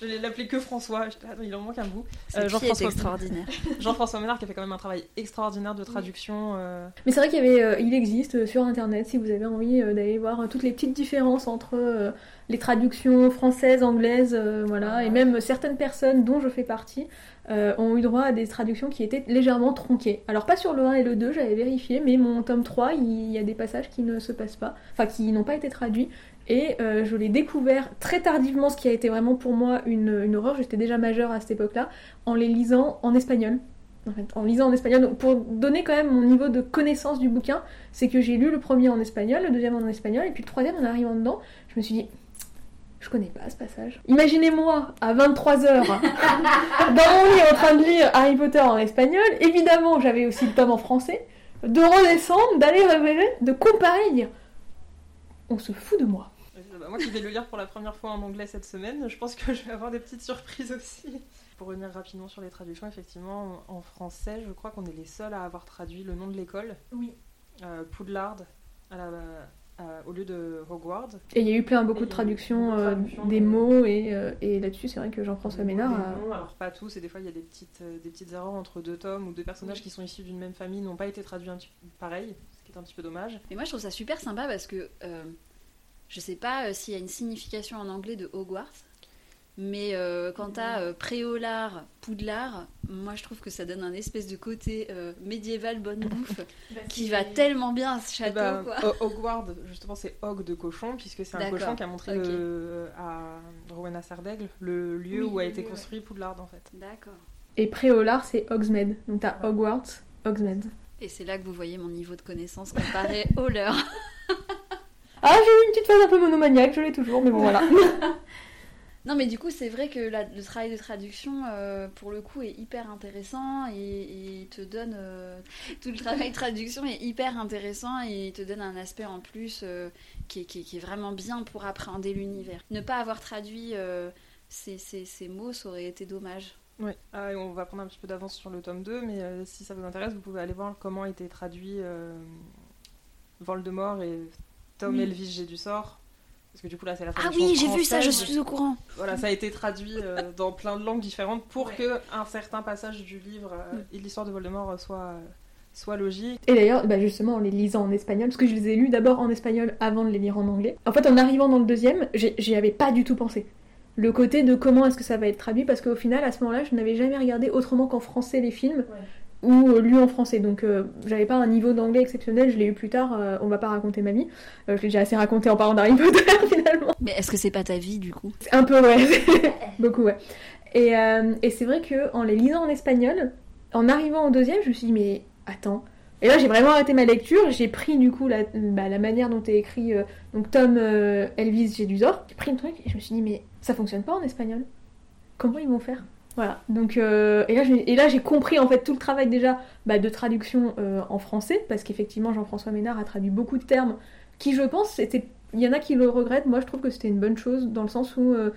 Je l'ai l'appelé que François. Ah il en manque un bout. C'est Euh, Jean-François- extraordinaire. Jean-François Ménard qui a fait quand même un travail extraordinaire de traduction. euh, Mais c'est vrai qu'il y avait, euh, il existe sur internet si vous avez envie euh, d'aller voir toutes les petites différences entre euh, les traductions françaises, anglaises, euh, voilà, et même certaines personnes dont je fais partie euh, ont eu droit à des traductions qui étaient légèrement tronquées. Alors pas sur le 1 et le 2, j'avais vérifié, mais mon tome 3, il y a des passages qui ne se passent pas, enfin qui n'ont pas été traduits. Et euh, je l'ai découvert très tardivement, ce qui a été vraiment pour moi une, une horreur. J'étais déjà majeure à cette époque-là, en les lisant en espagnol. En fait, en lisant en espagnol, Donc, pour donner quand même mon niveau de connaissance du bouquin, c'est que j'ai lu le premier en espagnol, le deuxième en espagnol, et puis le troisième en arrivant dedans, je me suis dit, je connais pas ce passage. Imaginez-moi à 23h dans mon lit en train de lire Harry Potter en espagnol, évidemment j'avais aussi le tome en français, de redescendre, d'aller révéler, de comparer et dire, on se fout de moi. bah, moi qui vais le lire pour la première fois en anglais cette semaine, je pense que je vais avoir des petites surprises aussi. Pour revenir rapidement sur les traductions, effectivement, en français, je crois qu'on est les seuls à avoir traduit le nom de l'école. Oui. Euh, Poudlard à la- à- au lieu de Hogwarts. Et il y a eu plein, beaucoup Et de traductions, beaucoup de euh, traductions, des mots, et, euh, et là-dessus c'est vrai que Jean-François Ménard a... Noms, Alors pas tous, et des fois il y a des petites, euh, des petites erreurs entre deux tomes ou deux personnages qui sont issus d'une même famille n'ont pas été traduits un petit pareil, ce qui est un petit peu dommage. Mais moi je trouve ça super sympa parce que euh, je sais pas euh, s'il y a une signification en anglais de Hogwarts, mais euh, quand t'as euh, Préolard, Poudlard, moi je trouve que ça donne un espèce de côté euh, médiéval bonne bouffe qui va tellement bien à ce Eh château ben, quoi. Ho- Hogwarts, justement, c'est Hog de cochon, puisque c'est un D'accord, cochon qui a montré le- à Rowena Sardaigle le lieu Oui, où a été lieu, ouais. construit Poudlard en fait. D'accord. Et Préolard c'est Hogsmeade, donc t'as Hogwarts, Hogsmeade. Et c'est là que vous voyez mon niveau de connaissance comparé au leur. Ah j'ai eu une petite phase un peu monomaniaque, je l'ai toujours, mais bon voilà. Non, mais du coup, c'est vrai que la- le travail de traduction, euh, pour le coup, est hyper intéressant et, te donne. euh, tout le travail de traduction est hyper intéressant et il te donne un aspect en plus euh, qui, est, qui est- qui est vraiment bien pour appréhender l'univers. Ne pas avoir traduit ces, ces- ces mots, ça aurait été dommage. Ouais. Ah, on va prendre un petit peu d'avance sur le tome 2, mais si ça vous intéresse, vous pouvez aller voir comment a été traduit euh, Voldemort et Tom Oui. Elvis J'ai du sort. Parce que du coup là c'est la Ah traduction oui, j'ai vu ça, je suis au courant. Voilà, ça a été traduit euh, dans plein de langues différentes pour Ouais. que un certain passage du livre euh, Mm. et de l'histoire de Voldemort euh, soit, soit logique. Et d'ailleurs, bah justement, en les lisant en espagnol, parce que je les ai lus d'abord en espagnol avant de les lire en anglais. En fait, en arrivant dans le deuxième, j'y avais pas du tout pensé. Le côté de comment est-ce que ça va être traduit, parce qu'au final, à ce moment-là, je n'avais jamais regardé autrement qu'en français les films. Ou euh, lu en français. Donc euh, j'avais pas un niveau d'anglais exceptionnel, je l'ai eu plus tard, euh, on va pas raconter ma vie. Euh, je l'ai déjà assez raconté en parlant d'Harry Potter finalement. Mais est-ce que c'est pas ta vie du coup? Un peu, ouais. Beaucoup, ouais. Et, euh, et c'est vrai que en les lisant en espagnol, en arrivant au deuxième, je me suis dit, mais attends. Et là, j'ai vraiment arrêté ma lecture. J'ai pris du coup la, bah, la manière dont est écrit donc Tom Elvis Jedusor. J'ai pris le truc et je me suis dit, mais ça fonctionne pas en espagnol. Comment ils vont faire? Voilà. Donc, euh, et là, j'ai- compris en fait tout le travail déjà bah, de traduction euh, en français, parce qu'effectivement, Jean-François Ménard a traduit beaucoup de termes qui, je pense, c'était. Il y en a qui le regrettent. Moi, je trouve que c'était une bonne chose dans le sens où euh,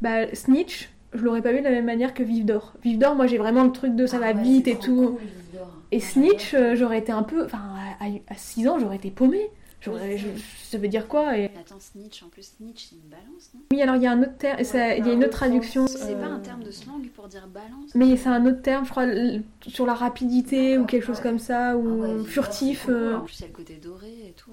bah, Snitch, je l'aurais pas vu de la même manière que Vive d'or. Vive d'or, moi, j'ai vraiment le truc de ça Ah va vite et tout. Et Snitch, j'aurais été un peu. Enfin, à, 6 ans, j'aurais été paumée. Je- ça veut dire quoi et... Attends, snitch, en plus snitch c'est une balance, non? Oui, alors il y a un autre terme, y a une autre traduction. C'est pas euh, un terme de slang pour dire balance Mais c'est un autre terme, je crois, sur la rapidité ou quelque chose comme ça, ou Ah ouais, furtif. euh. En plus, il y a le côté doré et tout.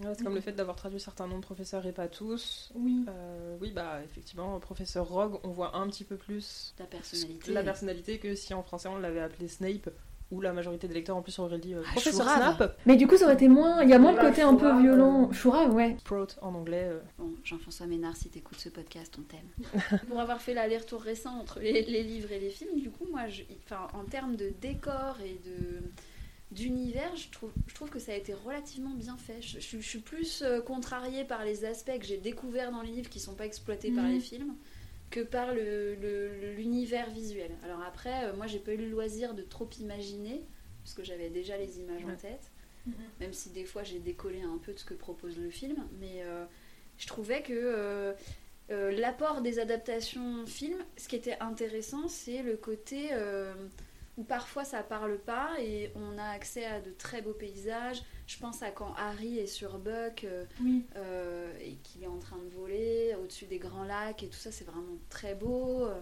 Ouais, c'est comme le fait d'avoir traduit certains noms de professeurs et pas tous. Oui. Euh, oui, bah effectivement, professeur Rogue, on voit un petit peu plus Ta personnalité. la personnalité que si en français on l'avait appelé Snape, ou la majorité des lecteurs en plus auraient dit euh, Ah, professeur. Snap, Mais du coup, ça aurait été moins. Il y a moins le côté un peu violent. Chourave, ouais. Prout en anglais. euh. Bon, Jean-François Ménard, si t'écoutes ce podcast, on t'aime. Pour avoir fait l'aller-retour récent entre les, les livres et les films, du coup, moi, je, enfin, en termes de décor et de d'univers, je trouve, je trouve que ça a été relativement bien fait. Je, je- je suis plus euh, contrariée par les aspects que j'ai découverts dans les livres qui sont pas exploités par les films que par le- le- l'univers visuel. Alors après, euh, moi, j'ai pas eu le loisir de trop imaginer, parce que j'avais déjà les images en tête, même si des fois j'ai décollé un peu de ce que propose le film, mais euh, je trouvais que euh, euh, l'apport des adaptations films, ce qui était intéressant, c'est le côté où parfois ça parle pas et on a accès à de très beaux paysages. Je pense à quand Harry est sur Buck euh, Oui. euh, et qu'il est en train de voler au-dessus des grands lacs et tout ça, c'est vraiment très beau. Euh,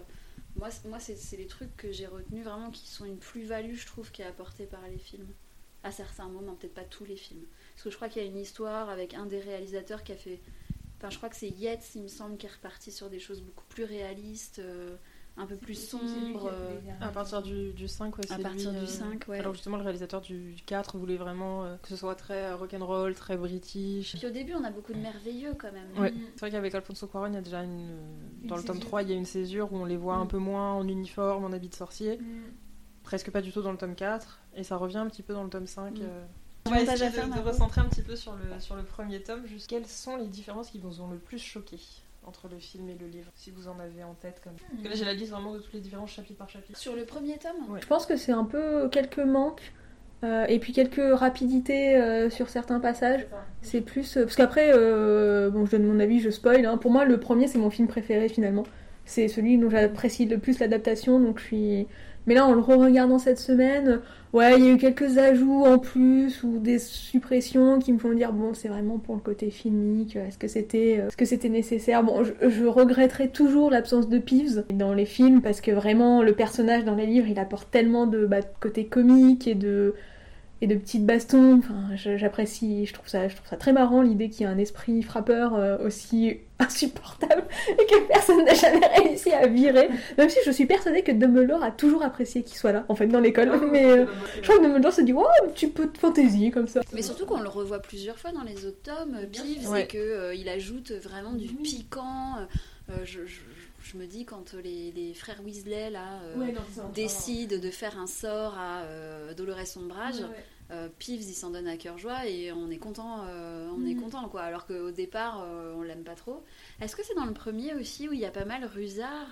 Moi, moi c'est c'est les trucs que j'ai retenus vraiment qui sont une plus-value, je trouve, qui est apportée par les films. À certains moments, peut-être pas tous les films. Parce que je crois qu'il y a une histoire avec un des réalisateurs qui a fait. Enfin, je crois que c'est Yates, il me semble, qui est reparti sur des choses beaucoup plus réalistes, euh, un peu plus sombres. euh, À partir du, du 5, ouais, à partir lui, du euh, 5, ouais. Alors justement, le réalisateur du 4 voulait vraiment euh, que ce soit très euh, rock'n'roll, très british. Puis au début, on a beaucoup de merveilleux quand même. Ouais. C'est vrai qu'avec Alfonso Cuarón, il y a déjà une... Dans le tome 3, il y a une césure où on les voit un Mm. peu moins en uniforme, en habit de sorcier. Presque pas du tout dans le tome 4. Et ça revient un petit peu dans le tome 5. Mm. euh. Du On va essayer de, recentrer un petit peu sur le, sur le premier tome. Juste quelles sont les différences qui vous ont le plus choqué? Entre le film et le livre Si vous en avez en tête comme... Là, j'ai la liste vraiment de tous les différences chapitre par chapitre. Sur le premier tome Ouais. Je pense que c'est un peu quelques manques euh, et puis quelques rapidités euh, sur certains passages. C'est plus. euh, parce qu'après, euh, bon, je donne mon avis, je spoil. hein. Pour moi, le premier, c'est mon film préféré finalement. C'est celui dont j'apprécie le plus l'adaptation, donc je suis. Mais là, en le re-regardant cette semaine, ouais, il y a eu quelques ajouts en plus ou des suppressions qui me font dire bon, c'est vraiment pour le côté filmique. Est-ce que c'était, euh, est-ce que c'était nécessaire? Bon, je, je regretterai toujours l'absence de Peeves dans les films parce que vraiment le personnage dans les livres, il apporte tellement de, bah, de côté comique et de et de petites bastons. Enfin, j'apprécie, je trouve ça, je trouve ça très marrant l'idée qu'il y a un esprit frappeur euh, aussi insupportable et que personne n'a jamais réussi à virer. Même si je suis persuadée que Dumbledore a toujours apprécié qu'il soit là, en fait, dans l'école. Mais euh, je crois que Dumbledore se dit, wow, un petit peu de fantaisie comme ça. Mais surtout qu'on le revoit plusieurs fois dans les autres tomes, Peeves, Ouais. et qu'il ajoute vraiment du piquant. Euh, je, je- je me dis, quand les, les frères Weasley, là, euh, décident de faire un sort à euh, Dolores Ombrage, euh, Peeves, il s'en donne à cœur joie et on est content, euh, on est Mhm. content, quoi. Alors qu'au départ, euh, on l'aime pas trop. Est-ce que c'est dans le premier aussi où il y a pas mal Rusard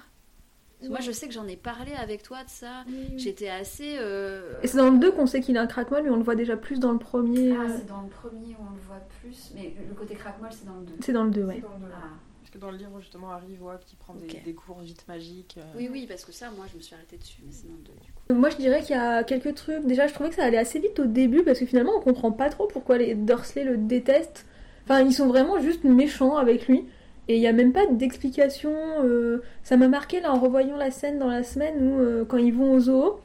Moi, Ouais. je sais que j'en ai parlé avec toi de ça. J'étais assez... euh, Et c'est dans le 2 qu'on sait qu'il a un craquement, mais on le voit déjà plus dans le premier. Ah, euh, c'est dans le premier où on le voit plus, mais le côté crackmol, c'est dans le 2. c'est dans le 2, ouais. Ah. Parce que dans le livre, justement, Harry voit qu'il prend des, cours vite magiques. euh. Oui, oui, parce que ça, moi, je me suis arrêtée dessus, mais le 2, du coup. Moi je dirais qu'il y a quelques trucs. Déjà, je trouvais que ça allait assez vite au début parce que finalement on comprend pas trop pourquoi les Dursley le détestent. Enfin, ils sont vraiment juste méchants avec lui. Et il n'y a même pas d'explication. euh, Ça m'a marqué là en revoyant la scène dans la semaine où euh, quand ils vont au zoo,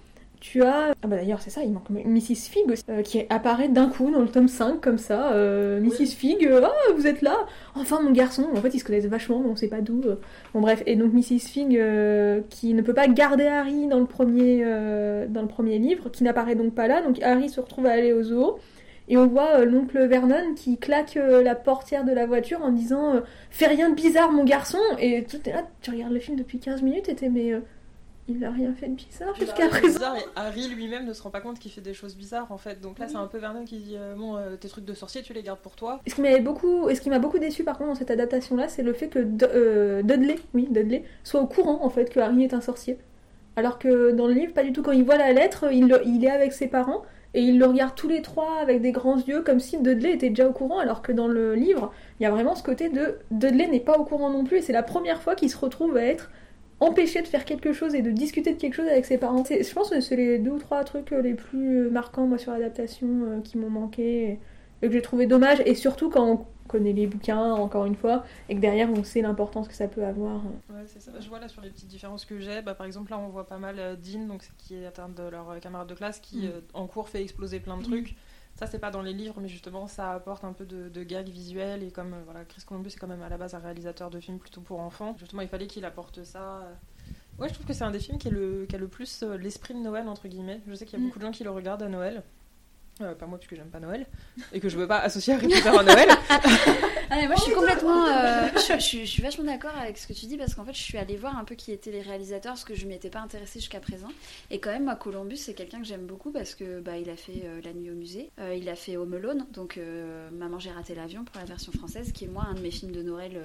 tu as. Ah bah d'ailleurs, c'est ça, il manque Mrs. Fig aussi, euh, qui apparaît d'un coup dans le tome 5, comme ça. Euh, Mrs. Fig, euh, ah, vous êtes là Enfin, mon garçon. En fait, ils se connaissent vachement, mais on sait pas d'où. Bon, bref. Et donc, Mrs. Fig, euh, qui ne peut pas garder Harry dans le premier, dans le premier livre, qui n'apparaît donc pas là. Donc, Harry se retrouve à aller au zoo. Et on voit l'oncle Vernon qui claque la portière de la voiture en disant Fais rien de bizarre, mon garçon Et tout est là, tu regardes le film depuis 15 minutes et t'es mais. Il a rien fait de bizarre jusqu'à présent. bizarre, et Harry lui-même ne se rend pas compte qu'il fait des choses bizarres en fait. Donc là, c'est un peu Vernon qui dit euh, Bon, euh, tes trucs de sorcier, tu les gardes pour toi. Et ce qui m'avait beaucoup, et ce qui m'a beaucoup déçu par contre dans cette adaptation-là, c'est le fait que D- euh, Dudley, oui Dudley, soit au courant en fait que Harry est un sorcier. Alors que dans le livre, pas du tout. Quand il voit la lettre, il, le- il est avec ses parents et ils le regardent tous les trois avec des grands yeux, comme si Dudley était déjà au courant. Alors que dans le livre, il y a vraiment ce côté de Dudley n'est pas au courant non plus. Et c'est la première fois qu'il se retrouve à être empêché de faire quelque chose et de discuter de quelque chose avec ses parents. Je pense que c'est les deux ou trois trucs euh, les plus marquants moi sur l'adaptation euh, qui m'ont manqué et, que j'ai trouvé dommage. Et surtout quand on connaît les bouquins, encore une fois, et que derrière on sait l'importance que ça peut avoir. Ouais, c'est ça. Je vois là sur les petites différences que j'ai. Bah, par exemple, là, on voit pas mal euh, Dean, donc, qui est atteinte de leur euh, camarade de classe, qui Mm. euh, en cours fait exploser plein de trucs. Ça, c'est pas dans les livres, mais justement, ça apporte un peu de, de gags visuels. Et comme euh, voilà, Chris Columbus est quand même à la base un réalisateur de films plutôt pour enfants, justement, il fallait qu'il apporte ça. euh. Ouais, je trouve que c'est un des films qui, est le, qui a le plus euh, l'esprit de Noël, entre guillemets. Je sais qu'il y a Mm. beaucoup de gens qui le regardent à Noël. Euh, pas moi, puisque j'aime pas Noël. Et que je veux pas associer Harry Potter à Noël. Ah, mais moi, je suis complètement. euh, je, je suis- je suis vachement d'accord avec ce que tu dis parce qu'en fait, je suis allée voir un peu qui étaient les réalisateurs parce que je m'y étais pas intéressée jusqu'à présent. Et quand même, moi, Columbus, c'est quelqu'un que j'aime beaucoup parce que bah, il a fait euh, La Nuit au musée, euh, il a fait Home Alone, donc euh, Maman, j'ai raté l'avion pour la version française, qui est moi un de mes films de Noël.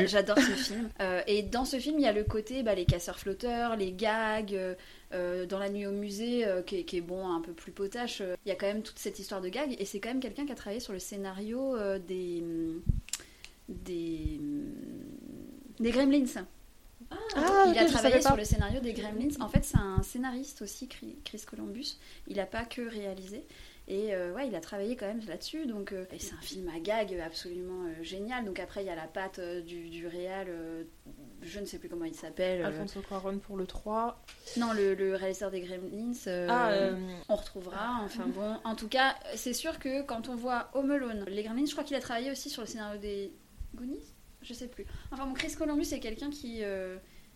Vu. J'adore ce film. Euh, et dans ce film, il y a le côté bah, les casseurs flotteurs, les gags. euh, euh, dans la nuit au musée, euh, qui, est, qui est, bon, un peu plus potache, il y a quand même toute cette histoire de gag, et c'est quand même quelqu'un qui a travaillé sur le scénario des, des des Gremlins. Ah, il a travaillé sur le scénario des Gremlins. En fait, c'est un scénariste aussi, Chris Chris Columbus. Il n'a pas que réalisé. Et euh, ouais, il a travaillé quand même là-dessus. Donc, euh, et c'est un film à gag absolument euh, génial. Donc après, il y a la patte euh, du, du réal. je ne sais plus comment il s'appelle. Alfonso Cuarón pour le 3. non, le, le réalisateur des Gremlins. Ah, on retrouvera. Enfin bon, en tout cas, c'est sûr que quand on voit Home Alone, les Gremlins, je crois qu'il a travaillé aussi sur le scénario des Goonies. Je sais plus. Enfin bon, Chris Columbus c'est quelqu'un qui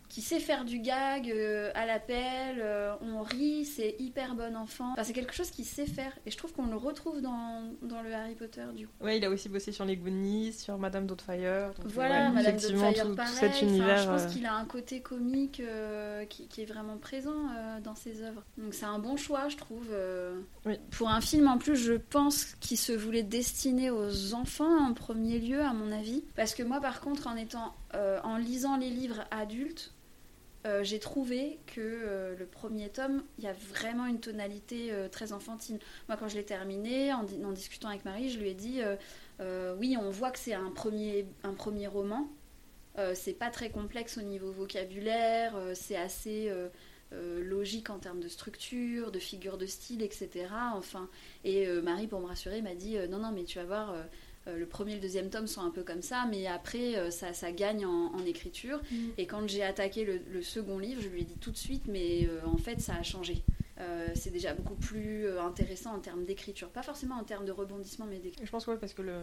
qui sait faire du gag euh, à l'appel. euh, on rit, c'est hyper bon enfant. Enfin, c'est quelque chose qu'il sait faire. Et je trouve qu'on le retrouve dans, dans le Harry Potter du coup. Ouais, il a aussi bossé sur les Goonies, sur Madame Doubtfire. donc, Voilà, ouais, Madame Doubtfire, tout, tout pareil. cet Enfin, univers. je pense euh, qu'il a un côté comique euh, qui, qui est vraiment présent euh, dans ses œuvres. Donc c'est un bon choix, je trouve. euh, Oui. Pour un film, en plus, je pense qu'il se voulait destiner aux enfants en premier lieu, à mon avis. Parce que moi, par contre, en étant, euh, en lisant les livres adultes, euh, j'ai trouvé que euh, le premier tome, il y a vraiment une tonalité très enfantine. Moi, quand je l'ai terminé, en, di- en discutant avec Marie, je lui ai dit oui, on voit que c'est un premier, un premier roman. C'est pas très complexe au niveau vocabulaire, c'est assez logique en termes de structure, de figure de style, etc. Enfin, et Marie, pour me rassurer, m'a dit non, non, mais tu vas voir. Euh, le premier et le deuxième tome sont un peu comme ça, mais après euh, ça, ça gagne en, en écriture. Et quand j'ai attaqué le, le second livre, je lui ai dit tout de suite, mais euh, en fait ça a changé. Euh, c'est déjà beaucoup plus intéressant en termes d'écriture, pas forcément en termes de rebondissement, mais d'écriture. Je pense ouais, parce que le,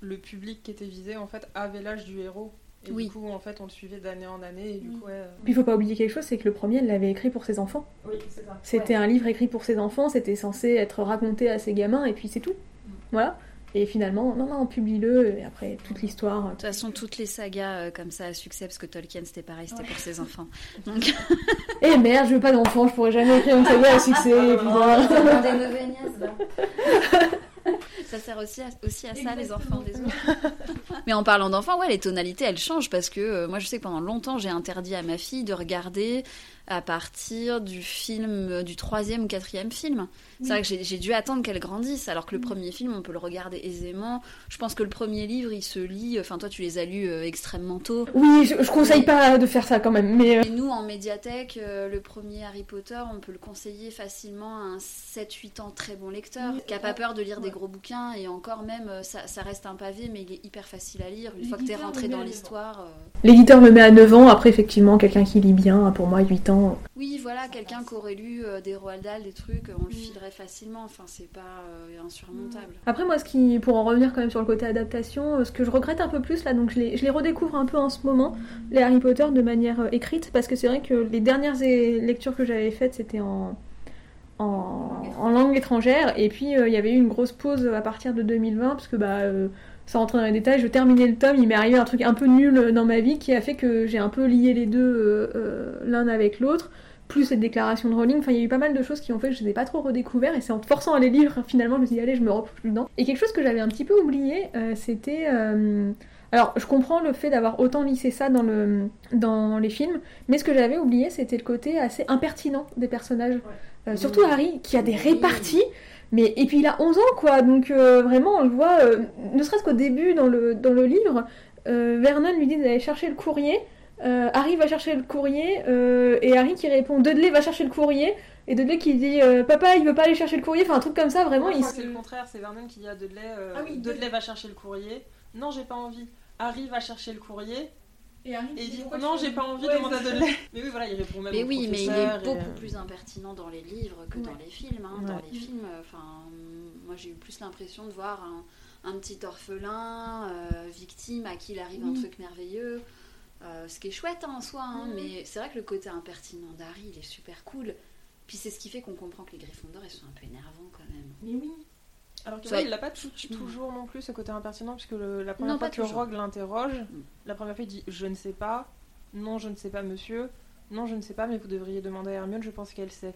le public qui était visé en fait avait l'âge du héros. Et Oui. du coup, en fait, on le suivait d'année en année. Et du Mm. coup, ouais. euh, Puis il faut pas oublier quelque chose, c'est que le premier, elle l'avait écrit pour ses enfants. Oui, c'est ça. C'était un livre écrit pour ses enfants, c'était censé être raconté à ses gamins, et puis c'est tout. Voilà. Et finalement, non, non, publie-le, et après, toute l'histoire. De toute façon, toutes les sagas euh, comme ça à succès, parce que Tolkien c'était pareil, c'était pour ses enfants. Donc, Eh merde, je veux pas d'enfant, je pourrais jamais écrire une saga à succès, niaises, là. Ça sert aussi à, aussi à ça, les enfants des autres. Mais en parlant d'enfants, ouais, les tonalités, elles changent parce que euh, moi, je sais que pendant longtemps, j'ai interdit à ma fille de regarder à partir du film, euh, du troisième ou quatrième film. C'est vrai que j'ai dû attendre qu'elle grandisse, alors que le premier film, on peut le regarder aisément. Je pense que le premier livre, il se lit. Enfin, toi, tu les as lus euh, extrêmement tôt. Oui, je, je conseille pas de faire ça quand même, mais. euh, Et nous, en médiathèque, euh, le premier Harry Potter, on peut le conseiller facilement à un 7-8 ans très bon lecteur, qui a pas peur de lire des gros bouquins, et encore même, ça, ça reste un pavé, mais il est hyper facile à lire. Une fois que t'es rentré dans l'histoire... L'éditeur le met à 9 ans, après effectivement quelqu'un qui lit bien, pour moi 8 ans vraiment. Oui, voilà, quelqu'un qui aurait lu euh, des Roald Dahl, des trucs, on le filerait facilement. Enfin, c'est pas euh, insurmontable. Après, moi, ce qui, pour en revenir quand même sur le côté adaptation, euh, ce que je regrette un peu plus là, donc je les, je les redécouvre un peu en ce moment, les Harry Potter de manière euh, écrite, parce que c'est vrai que les dernières lectures que j'avais faites, c'était en, en, en langue étrangère, et puis euh, il y avait eu une grosse pause à partir de 2020, parce que bah. euh, sans rentrer dans les détails, je terminais le tome, il m'est arrivé un truc un peu nul dans ma vie qui a fait que j'ai un peu lié les deux euh, euh, l'un avec l'autre, plus cette déclaration de Rowling. Enfin, il y a eu pas mal de choses qui ont fait que je les ai pas trop redécouverts et c'est en forçant à les lire, finalement, je me suis dit, allez, je me replonge dedans. Et quelque chose que j'avais un petit peu oublié, euh, c'était. euh, Alors, je comprends le fait d'avoir autant lissé ça dans, le... dans les films, mais ce que j'avais oublié, c'était le côté assez impertinent des personnages. Euh, surtout Harry, qui a des réparties. Mais, et puis il a 11 ans, quoi, donc euh, vraiment, on le voit, euh, ne serait-ce qu'au début dans le, dans le livre, euh, Vernon lui dit d'aller chercher le courrier, euh, Harry va chercher le courrier, euh, et Harry qui répond Dudley va chercher le courrier, et Dudley qui dit euh, Papa, il veut pas aller chercher le courrier, enfin un truc comme ça, vraiment, il c'est le contraire, c'est Vernon qui dit à Dudley euh, Ah oui, Dudley va chercher le courrier. Non, j'ai pas envie. Harry va chercher le courrier. Et Harry Et il dit Non, j'ai pas envie, Ouais, demande à c'est ça. Dudley. Mais oui, voilà, il répond même Mais oui, mais il est et, beaucoup euh, plus impertinent dans les livres que dans les films. hein. Dans les films, euh, enfin, moi j'ai eu plus l'impression de voir un, un petit orphelin euh, victime à qui il arrive un truc merveilleux. Euh, ce qui est chouette hein, en soi, hein, mais c'est vrai que le côté impertinent d'Harry, il est super cool. Puis c'est ce qui fait qu'on comprend que les Gryffondors, ils sont un peu énervants quand même. Mais oui. Alors ouais, il a pas tout- toujours non plus ce côté impertinent, puisque le- la première Non, fois que toujours. Rogue l'interroge, Mm. la première fois il dit Je ne sais pas, non, je ne sais pas, monsieur, non, je ne sais pas, mais vous devriez demander à Hermione, je pense qu'elle sait.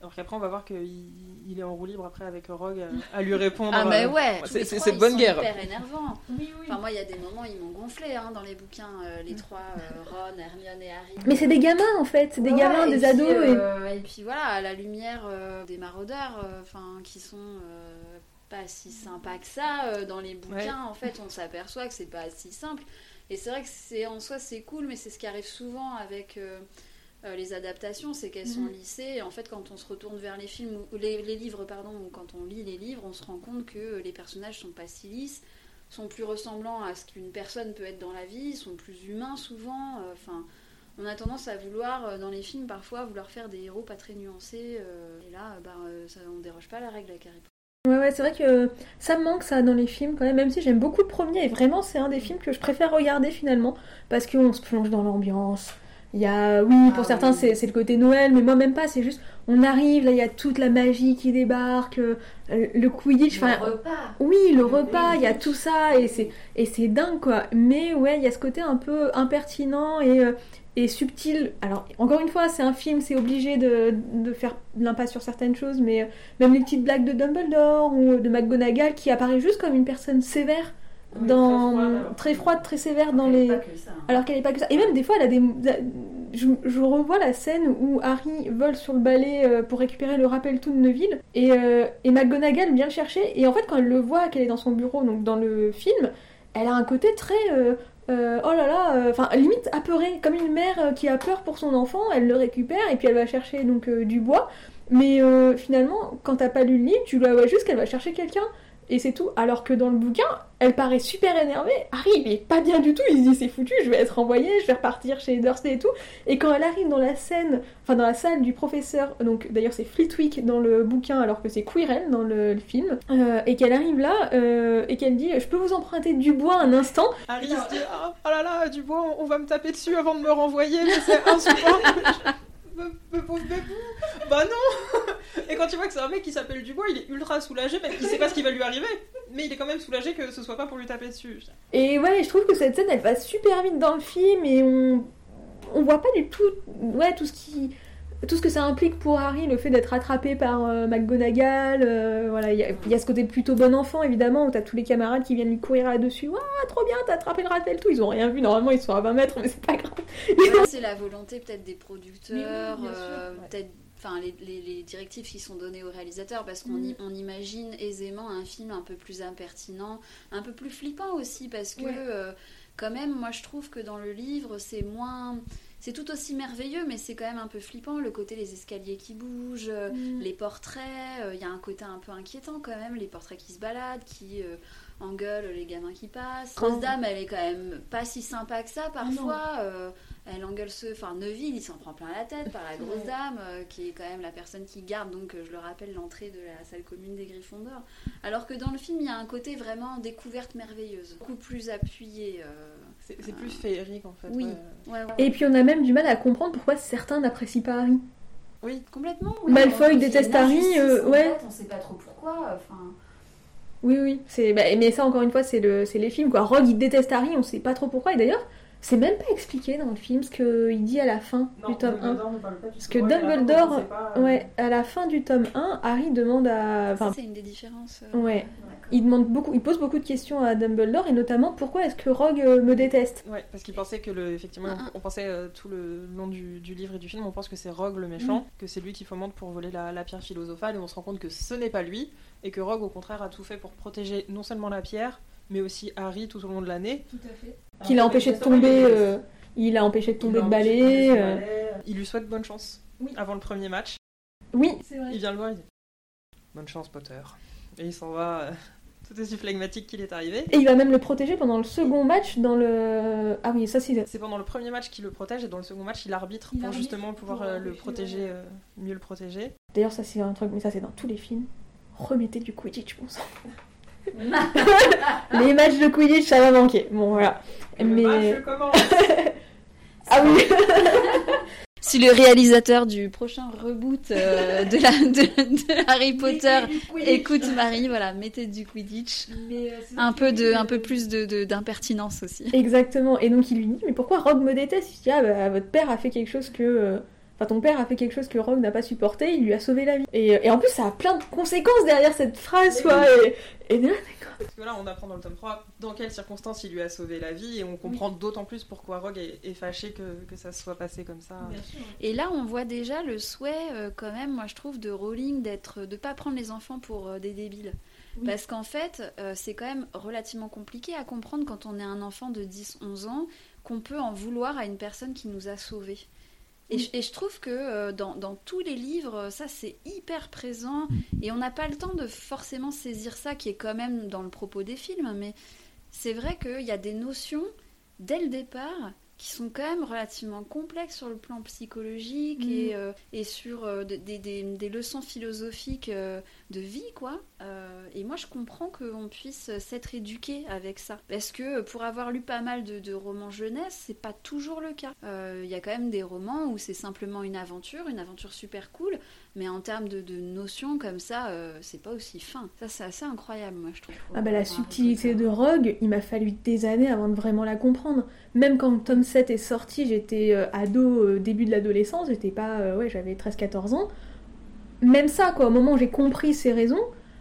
Alors qu'après, on va voir qu'il il est en roue libre après avec Rogue à, à lui répondre. Ah, bah euh, ouais, c'est- c'est- c'est ils bonne sont guerre. hyper énervants. Oui, oui. Enfin, moi, il y a des moments, ils m'ont gonflé hein, dans les bouquins, euh, les trois, euh, Ron, Hermione et Harry. Mais c'est des gamins en fait, c'est des Ouais, gamins, des puis, ados. et- euh, et... puis voilà, à la lumière euh, des maraudeurs, euh, enfin qui sont euh, pas si sympas que ça euh, dans les bouquins. En fait, on s'aperçoit que c'est pas si simple. Et c'est vrai que c'est en soi c'est cool, mais c'est ce qui arrive souvent avec euh, euh, les adaptations, c'est qu'elles sont Mhm. lissées. Et en fait, quand on se retourne vers les films ou les, les livres, pardon, ou quand on lit les livres, on se rend compte que les personnages sont pas si lisses sont plus ressemblants à ce qu'une personne peut être dans la vie, sont plus humains souvent. Enfin, on a tendance à vouloir, dans les films, parfois, vouloir faire des héros pas très nuancés. et là, bah, ça, on déroge pas à la règle avec Harry. Ouais, ouais, c'est vrai que ça me manque ça dans les films quand même, même si j'aime beaucoup le premier, et vraiment c'est un des films que je préfère regarder finalement, parce qu'on se plonge dans l'ambiance. Il y a, oui, pour Ah certains oui. c'est le côté Noël, mais moi même pas, c'est juste, on arrive, là il y a toute la magie qui débarque, euh, le Quidditch, enfin, repas oui, le Le repas, il y a tout ça, et c'est et c'est dingue quoi. Mais ouais, il y a ce côté un peu impertinent et, euh, et subtil. Alors, encore une fois, c'est un film, c'est obligé de, de faire l'impasse sur certaines choses, mais euh, même les petites blagues de Dumbledore ou de McGonagall qui apparaît juste comme une personne sévère, Oui, dans, très froide, très que- froide, très sévère dans les. Ça. hein. Alors qu'elle est pas que ça. Et même des fois, elle a des. Je, je revois la scène où Harry vole sur le balai euh, pour récupérer le rappel tout de Neville et, euh, et McGonagall vient le chercher. Et en fait, quand elle le voit, qu'elle est dans son bureau, donc dans le film, elle a un côté très. euh, euh, oh là là, euh, enfin limite apeurée, comme une mère euh, qui a peur pour son enfant, elle le récupère et puis elle va chercher donc euh, du bois. Mais finalement, quand t'as pas lu le livre, tu la vois juste qu'elle va chercher quelqu'un et c'est tout. Alors que dans le bouquin, elle paraît super énervée. Harry, il est pas bien du tout. Il se dit c'est foutu, je vais être envoyé, je vais repartir chez Dursley et tout. Et quand elle arrive dans la scène, enfin dans la salle du professeur, donc d'ailleurs c'est Flitwick dans le bouquin alors que c'est Quirrell dans le, le film, euh, et qu'elle arrive là euh, et qu'elle dit je peux vous emprunter du bois un instant? Harry se dit Ah, Oh là là, du bois, on- on va me taper dessus avant de me renvoyer, mais c'est insupportable. Bah non. Et quand tu vois que c'est un mec qui s'appelle Dubois, il est ultra soulagé, même il sait pas ce qui va lui arriver, mais il est quand même soulagé que ce soit pas pour lui taper dessus. Et ouais, je trouve que cette scène elle va super vite dans le film et on on voit pas du tout ouais tout ce qui tout ce que ça implique pour Harry, le fait d'être attrapé par euh, McGonagall, euh, voilà, il y, a- il y a ce côté plutôt bon enfant évidemment où t'as tous les camarades qui viennent lui courir là-dessus, waouh trop bien, t'as attrapé le rappel tout, ils ont rien vu, normalement ils sont à 20 mètres mais c'est pas grave. Ouais, c'est la volonté peut-être des producteurs, oui, euh, ouais. peut-être enfin les, les- les directives qui sont données aux réalisateurs parce qu'on Mm. on imagine aisément un film un peu plus impertinent, un peu plus flippant aussi parce que Ouais. euh, quand même moi je trouve que dans le livre c'est moins c'est tout aussi merveilleux mais c'est quand même un peu flippant le côté les escaliers qui bougent, euh, les portraits, euh, il y a un côté un peu inquiétant quand même, les portraits qui se baladent, qui, euh, engueule les gamins qui passent. Rose Dame, elle est quand même pas si sympa que ça parfois. Euh, elle engueule ceux. Enfin, Neville, il s'en prend plein la tête par la grosse dame, qui est quand même la personne qui garde, donc je le rappelle, l'entrée de la salle commune des Gryffondors. Alors que dans le film, il y a un côté vraiment découverte merveilleuse, beaucoup plus appuyé. euh, C'est plus féerique en fait. Oui. ouais. Ouais, ouais. Et puis on a même du mal à comprendre pourquoi certains n'apprécient pas Harry. Oui, complètement. Oui, Malfoy déteste Harry, euh, en ouais. fait, on sait pas trop pourquoi. Enfin, Oui, oui. C'est, bah, mais ça, encore une fois, c'est, le, c'est les films. Quoi. Rogue, il déteste Harry, on sait pas trop pourquoi. Et d'ailleurs, c'est même pas expliqué dans le film ce qu'il dit à la fin du tome 1. Parce que Dumbledore, Ouais, à la fin du tome 1, Harry demande à. Ça, Enfin, c'est une des différences. euh, ouais. Il, demande beaucoup, il pose beaucoup de questions à Dumbledore, et notamment pourquoi est-ce que Rogue euh, me déteste? Ouais, parce qu'il pensait que le, effectivement, Ah, ah. on pensait euh, tout le long du, du livre et du film, on pense que c'est Rogue le méchant, Mm. que c'est lui qui fomente pour voler la, la pierre philosophale, et on se rend compte que ce n'est pas lui, et que Rogue au contraire a tout fait pour protéger non seulement la pierre, mais aussi Harry tout au long de l'année. Tout à fait. Qu'il a empêché de tomber. euh, il a empêché de tomber de balai. euh, Il lui souhaite bonne chance Oui. avant le premier match. Oui, C'est vrai. Il vient le voir, il dit Bonne chance, Potter. Et il s'en va, euh, tout aussi flegmatique qu'il est arrivé. et il va même le protéger pendant le second match dans le. Ah oui, ça c'est. C'est pendant le premier match qu'il le protège, et dans le second match, il arbitre Il pour arbitre justement pouvoir pour le protéger, euh, mieux le protéger. D'ailleurs, ça c'est un truc, mais ça c'est dans tous les films. Remettez du Quidditch, bon sang. Les matchs de Quidditch, ça va manquer. Bon, voilà. Mais. commence Ah oui Si le réalisateur du prochain reboot euh, de, la, de, de Harry Potter écoute Marie, voilà, mettez du Quidditch. Un peu, de, un peu plus de- de- d'impertinence aussi. Exactement. Et donc il lui dit Mais pourquoi Rogue me déteste? Il dit Ah, bah, votre père a fait quelque chose que. euh, Enfin, ton père a fait quelque chose que Rogue n'a pas supporté, il lui a sauvé la vie. Et, et en plus, ça a plein de conséquences derrière cette phrase, quoi. Et, et là, Parce que là, on apprend dans le tome 3 dans quelles circonstances il lui a sauvé la vie, et on comprend d'autant plus pourquoi Rogue est, est fâché que, que ça se soit passé comme ça. Et là, on voit déjà le souhait, euh, quand même, moi je trouve, de Rowling d'être, de pas prendre les enfants pour euh, des débiles. Oui. Parce qu'en fait, euh, c'est quand même relativement compliqué à comprendre quand on est un enfant de 10-11 ans qu'on peut en vouloir à une personne qui nous a sauvés. Et, je, et je trouve que euh, dans, dans tous les livres, euh, ça c'est hyper présent. Et on n'a pas le temps de forcément saisir ça qui est quand même dans le propos des films, mais c'est vrai qu'il y a des notions dès le départ qui sont quand même relativement complexes sur le plan psychologique Mm. et, euh, et sur euh, de- des, des- des leçons philosophiques euh, de vie, quoi. Euh, et moi, je comprends qu'on puisse s'être éduqué avec ça. Parce que pour avoir lu pas mal de, de romans jeunesse, c'est pas toujours le cas. Euh, Il y a quand même des romans où c'est simplement une aventure, une aventure super cool, mais en termes de, de notions comme ça, euh, c'est pas aussi fin. Ça, c'est assez incroyable, moi, je trouve. Ah bah la subtilité de Rogue, il m'a fallu des années avant de vraiment la comprendre. Même quand le tome 7 est sorti, j'étais euh, ado, euh, début de l'adolescence, j'étais pas... euh, ouais, j'avais 13-14 ans. Même ça, quoi, au moment où j'ai compris ses raisons,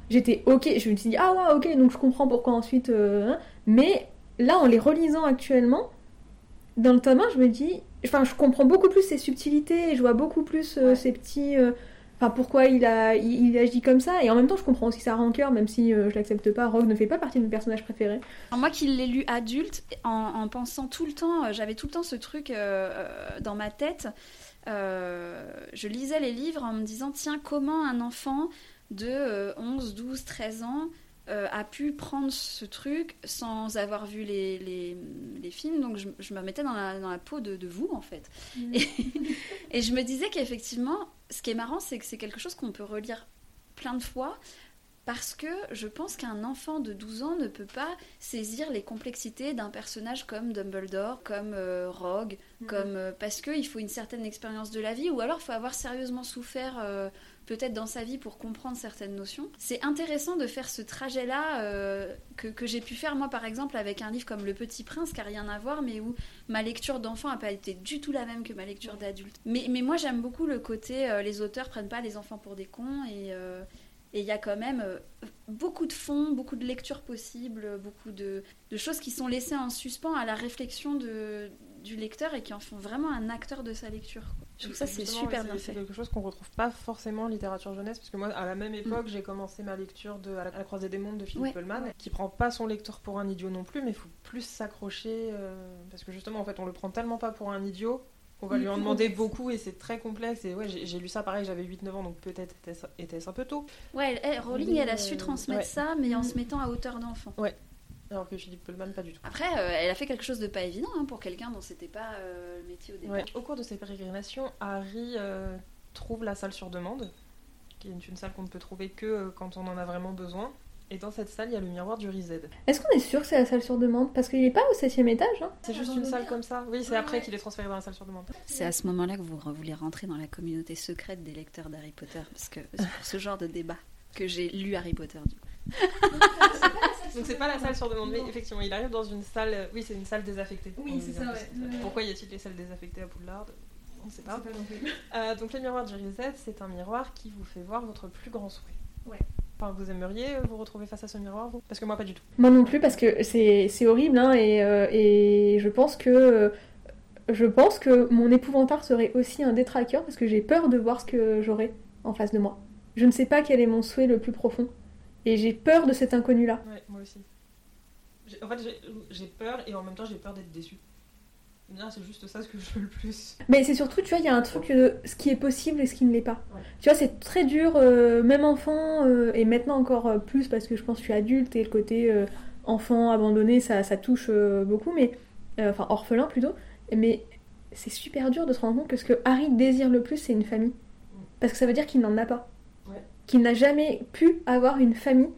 j'étais ok, je me suis dit, ah ouais, ok, donc je comprends pourquoi ensuite... euh, hein. Mais là, en les relisant actuellement, dans le tome 1, je me dis... Enfin, je comprends beaucoup plus ses subtilités, je vois beaucoup plus euh, Ouais. ses petits... euh, Enfin, pourquoi il, a, il, il agit comme ça, et en même temps, je comprends aussi sa rancœur, même si euh, je l'accepte pas. Rogue ne fait pas partie de mes personnages préférés. Alors, moi qui l'ai lu adulte, en, en pensant tout le temps, euh, j'avais tout le temps ce truc euh, dans ma tête. Euh, je lisais les livres en me disant tiens, comment un enfant de euh, 11, 12, 13 ans euh, a pu prendre ce truc sans avoir vu les, les, les films? Donc je, je me mettais dans la, dans la peau de, de vous en fait. Et, et je me disais qu'effectivement, ce qui est marrant, c'est que c'est quelque chose qu'on peut relire plein de fois. Parce que je pense qu'un enfant de 12 ans ne peut pas saisir les complexités d'un personnage comme Dumbledore, comme euh, Rogue, comme euh, parce qu'il faut une certaine expérience de la vie, ou alors il faut avoir sérieusement souffert euh, peut-être dans sa vie pour comprendre certaines notions. C'est intéressant de faire ce trajet-là que, que j'ai pu faire moi par exemple avec un livre comme Le Petit Prince, qui n'a rien à voir, mais où ma lecture d'enfant n'a pas été du tout la même que ma lecture d'adulte. Mais, mais moi j'aime beaucoup le côté les auteurs prennent pas les enfants pour des cons et et il y a quand même euh, beaucoup de fonds, beaucoup de lectures possibles, beaucoup de, de choses qui sont laissées en suspens à la réflexion de, du lecteur et qui en font vraiment un acteur de sa lecture. quoi. Je trouve ça c'est super ouais, bien fait. C'est quelque chose qu'on retrouve pas forcément en littérature jeunesse, parce que moi, à la même époque, j'ai commencé ma lecture de À la, croisée des mondes de Philippe Ouais. Pullman, qui prend pas son lecteur pour un idiot non plus, mais il faut plus s'accrocher, euh, parce que justement, en fait, on le prend tellement pas pour un idiot On va lui en demander beaucoup et c'est très complexe. Et ouais, j'ai lu ça pareil, j'avais 8-9 ans, donc peut-être était-ce un peu tôt. Ouais, elle- elle- Rowling, elle a su transmettre ouais. ça, mais en se mettant à hauteur d'enfant. Alors que Philippe Pullman, pas du tout. Après, euh, elle a fait quelque chose de pas évident hein, pour quelqu'un dont c'était pas euh, le métier au départ. Ouais. Au cours de ses pérégrinations, Harry euh, trouve la salle sur demande, qui est une salle qu'on ne peut trouver que quand on en a vraiment besoin. Et dans cette salle, il y a le miroir du Rized. Est-ce qu'on est sûr que c'est la salle sur demande? Parce qu'il est pas au septième étage. Hein C'est juste une salle comme ça. Oui, c'est Ouais, après qu'il est transféré dans la salle sur demande. C'est à ce moment-là que vous voulez rentrer dans la communauté secrète des lecteurs d'Harry Potter, parce que c'est pour ce genre de débat que j'ai lu Harry Potter. Du coup. Donc c'est pas la salle sur demande, mais effectivement, il arrive dans une salle. euh, Oui, c'est une salle désaffectée. Oui, c'est ça, ouais. Pourquoi y a-t-il des salles désaffectées à Poudlard? On ne sait pas. Euh, donc le miroir du Rizet, c'est un miroir qui vous fait voir votre plus grand souhait. Ouais. Enfin, vous aimeriez vous retrouver face à ce miroir, vous? Parce que moi, pas du tout. Moi non plus, parce que c'est horrible, hein, et, euh, et je pense que euh, je pense que mon épouvantail serait aussi un détraqueur, parce que j'ai peur de voir ce que j'aurai en face de moi. Je ne sais pas quel est mon souhait le plus profond, et j'ai peur de cet inconnu-là. Ouais, moi aussi. En fait, j'ai- j'ai peur et en même temps, j'ai peur d'être déçue. C'est juste ça ce que je veux le plus. Mais c'est surtout, tu vois, il y a un truc de ce qui est possible et ce qui ne l'est pas. Ouais. Tu vois, c'est très dur, euh, même enfant, euh, et maintenant encore euh, plus parce que je pense que je suis adulte et le côté euh, enfant abandonné, ça, ça touche euh, beaucoup, mais euh, enfin orphelin plutôt. Mais c'est super dur de se rendre compte que ce que Harry désire le plus, c'est une famille. Parce que ça veut dire qu'il n'en a pas. Ouais. Qu'il n'a jamais pu avoir une famille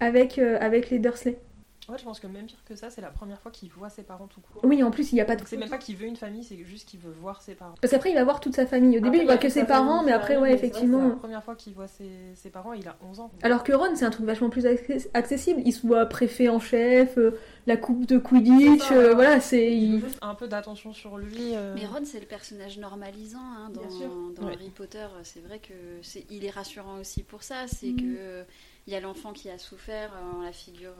avec, euh, avec les Dursley. Ouais, je pense que même pire que ça, c'est la première fois qu'il voit ses parents tout court. Oui, en plus, il n'y a pas de c'est même pas qu'il veut une famille, c'est juste qu'il veut voir ses parents. Parce qu'après, il va voir toute sa famille. Au début, Après, il voit a que ses parents, famille mais après, ouais, mais effectivement. C'est la première fois qu'il voit ses, ses parents, il a 11 ans. Alors que Ron, c'est un truc vachement plus access- accessible. Il se voit préfet en chef, euh, la coupe de Quidditch, ça, euh, ouais. voilà, c'est. il un peu d'attention sur lui. euh, Mais Ron, c'est le personnage normalisant hein, dans, Ouais. Harry Potter. C'est vrai que c'est, il est rassurant aussi pour ça. C'est Mhm. que il y a l'enfant qui a souffert en la figure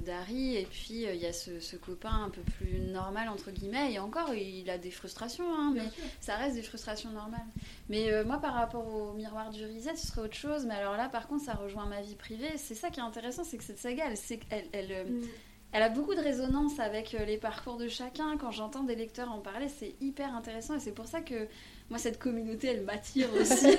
d'Harry, et puis euh, il y a ce, ce copain un peu plus normal entre guillemets. Et encore, il a des frustrations, hein, mais ça reste des frustrations normales. Mais euh, moi, par rapport au miroir du Reset, ce serait autre chose. Mais alors là, par contre, ça rejoint ma vie privée. C'est ça qui est intéressant, c'est que cette saga, elle, elle, euh, elle a beaucoup de résonance avec euh, les parcours de chacun. Quand j'entends des lecteurs en parler, c'est hyper intéressant et c'est pour ça que moi, cette communauté, elle m'attire aussi.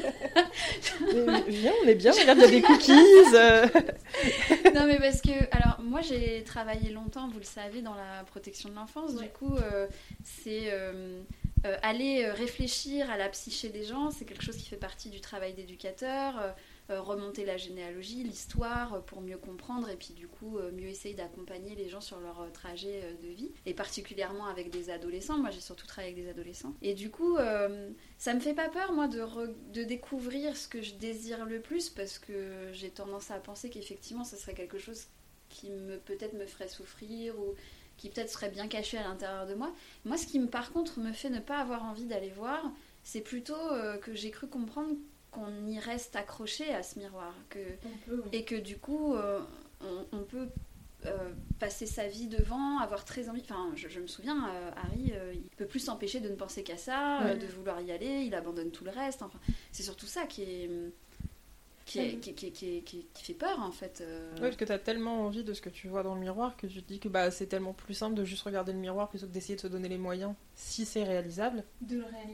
mais viens, on est bien, regarde, il y a des cookies. euh. non, mais parce que, alors, moi, j'ai travaillé longtemps, vous le savez, dans la protection de l'enfance. Du coup, euh, c'est euh, euh, aller réfléchir à la psyché des gens. C'est quelque chose qui fait partie du travail d'éducateur. Euh, remonter la généalogie, l'histoire, euh, pour mieux comprendre et puis du coup euh, mieux essayer d'accompagner les gens sur leur trajet de vie et particulièrement avec des adolescents. Moi j'ai surtout travaillé avec des adolescents et du coup ça me fait pas peur moi de, de découvrir ce que je désire le plus parce que j'ai tendance à penser qu'effectivement ce serait quelque chose qui me peut-être me ferait souffrir ou qui peut-être serait bien caché à l'intérieur de moi. Moi ce qui par contre me fait ne pas avoir envie d'aller voir, c'est plutôt que j'ai cru comprendre qu'on y reste accroché à ce miroir que et que du coup euh, on, on peut euh, passer sa vie devant, avoir très envie. Enfin, je, je me souviens, euh, Harry, euh, il peut plus s'empêcher de ne penser qu'à ça, euh, de vouloir y aller, il abandonne tout le reste. Enfin, c'est surtout ça qui est qui, est- qui, qui- qui- qui- qui fait peur en fait. euh. Ouais, parce que t'as tellement envie de ce que tu vois dans le miroir que tu te dis que bah, c'est tellement plus simple de juste regarder le miroir plutôt que d'essayer de se donner les moyens, si c'est réalisable,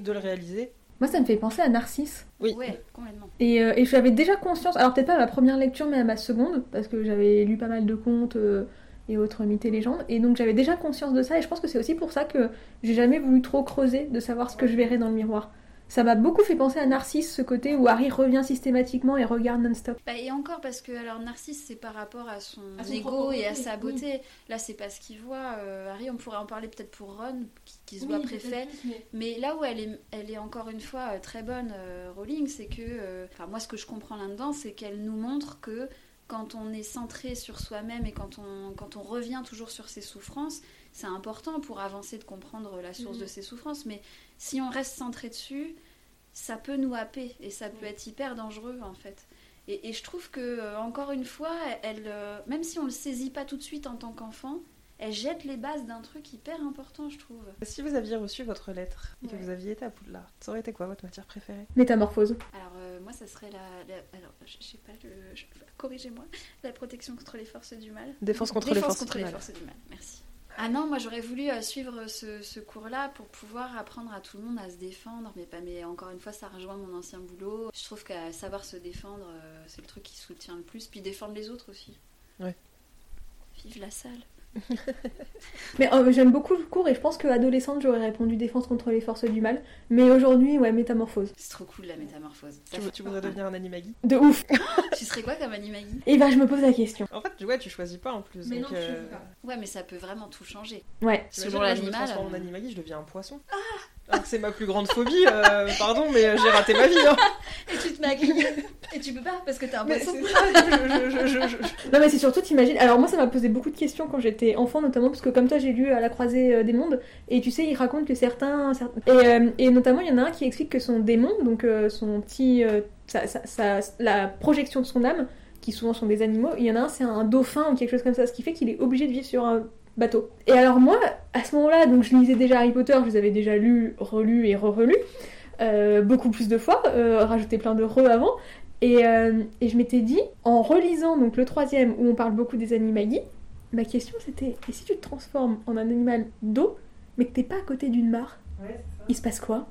de le réaliser. Moi, ça me fait penser à Narcisse. Oui. Ouais, complètement. Et, euh, et j'avais déjà conscience, alors peut-être pas à ma première lecture, mais à ma seconde, parce que j'avais lu pas mal de contes euh, et autres mythes et légendes, et donc j'avais déjà conscience de ça, et je pense que c'est aussi pour ça que j'ai jamais voulu trop creuser de savoir ce que je verrais dans le miroir. Ça m'a beaucoup fait penser à Narcisse, ce côté où Harry revient systématiquement et regarde non-stop. Bah, et encore parce que alors Narcisse c'est par rapport à son, À son ego et à beauté, sa oui. beauté. Là c'est pas ce qu'il voit. Euh, Harry on pourrait en parler peut-être pour Ron qui, qui se voit préfet. Mais là où elle est, elle est encore une fois euh, très bonne, euh, Rowling, c'est que, euh, enfin moi ce que je comprends là-dedans, c'est qu'elle nous montre que quand on est centré sur soi-même et quand on, quand on revient toujours sur ses souffrances, c'est important pour avancer de comprendre la source de ses souffrances. Mais si on reste centré dessus, ça peut nous happer et ça peut être hyper dangereux en fait. Et, et je trouve que, euh, encore une fois, elle, euh, même si on le saisit pas tout de suite en tant qu'enfant, elle jette les bases d'un truc hyper important, je trouve. Si vous aviez reçu votre lettre et que vous aviez été à Poudlard, ça aurait été quoi votre matière préférée? Métamorphose. Alors euh, moi ça serait la, la- alors je, sais pas le corrigez-moi la protection contre les forces du mal. Défense contre les Défense forces contre du les mal. forces du mal. Merci. Ah non, moi j'aurais voulu euh, suivre ce, ce cours-là pour pouvoir apprendre à tout le monde à se défendre, mais pas. Mais encore une fois, ça rejoint mon ancien boulot. Je trouve qu'à savoir se défendre, euh, c'est le truc qui soutient le plus, puis défendre les autres aussi. Ouais. Vive la salle. Mais euh, j'aime beaucoup le cours et je pense que adolescente j'aurais répondu défense contre les forces du mal. Mais aujourd'hui, ouais, métamorphose. C'est trop cool la métamorphose. Ça Tu, tu voudrais devenir un animagi De ouf. Tu serais quoi comme animagi Et bah je me pose la question. En fait, tu- ouais, tu choisis pas en plus. donc, euh, Ouais, mais ça peut vraiment tout changer. Ouais. Selon moi, Je me l'animal. transforme en euh, animagi, je deviens un poisson. Que c'est ma plus grande phobie, euh, pardon, mais euh, j'ai raté ma vie. Hein. Et tu te mets à griller. Et tu peux pas parce que t'es un poisson. c'est ça, je, je- je- je- je- Non mais c'est surtout, t'imagines. Alors moi ça m'a posé beaucoup de questions quand j'étais enfant notamment parce que comme toi j'ai lu à la croisée euh, des mondes et tu sais il raconte que certains, certains- et, euh, et notamment il y en a un qui explique que son démon donc euh, son petit euh, sa- sa- sa- la projection de son âme qui souvent sont des animaux il y en a un c'est un dauphin ou quelque chose comme ça ce qui fait qu'il est obligé de vivre sur un bateau. Et alors moi à ce moment-là donc je lisais déjà Harry Potter je les avais déjà lus relus et re-relus euh, beaucoup plus de fois euh, rajouté plein de re avant et, euh, et je m'étais dit, en relisant donc le troisième où on parle beaucoup des animagi, ma question c'était et si tu te transformes en un animal d'eau, mais que t'es pas à côté d'une mare, il se passe quoi?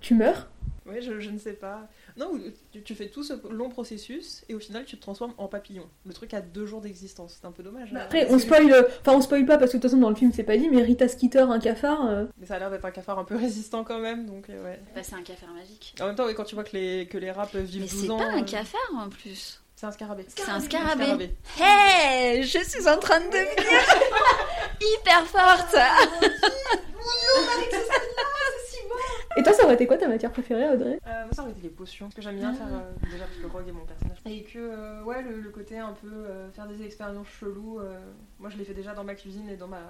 Tu meurs? Ouais, je, je ne sais pas. Non, tu, tu fais tout ce long processus et au final tu te transformes en papillon. Le truc a deux jours d'existence, c'est un peu dommage. hein. Après, on spoil, enfin on spoil pas parce que de toute façon dans le film c'est pas dit, mais Rita Skeeter, un cafard, euh, Mais ça a l'air d'être un cafard un peu résistant quand même, donc euh, ouais. Bah, c'est un cafard magique. En même temps, ouais, quand tu vois que les, que les rats peuvent vivre Mais 12 c'est ans. pas un euh, cafard en plus. C'est un scarabée. C'est un scarabée. scarabée. Hey, je suis en train de devenir hyper forte. Et toi, ça aurait été quoi ta matière préférée, Audrey Euh, moi, ça aurait été les potions, parce que j'aime bien Ah. faire, euh, déjà parce que Rogue est mon personnage. Et que, euh, ouais, le, le côté un peu euh, faire des expériences cheloues, euh, moi je l'ai fait déjà dans ma cuisine et, dans ma...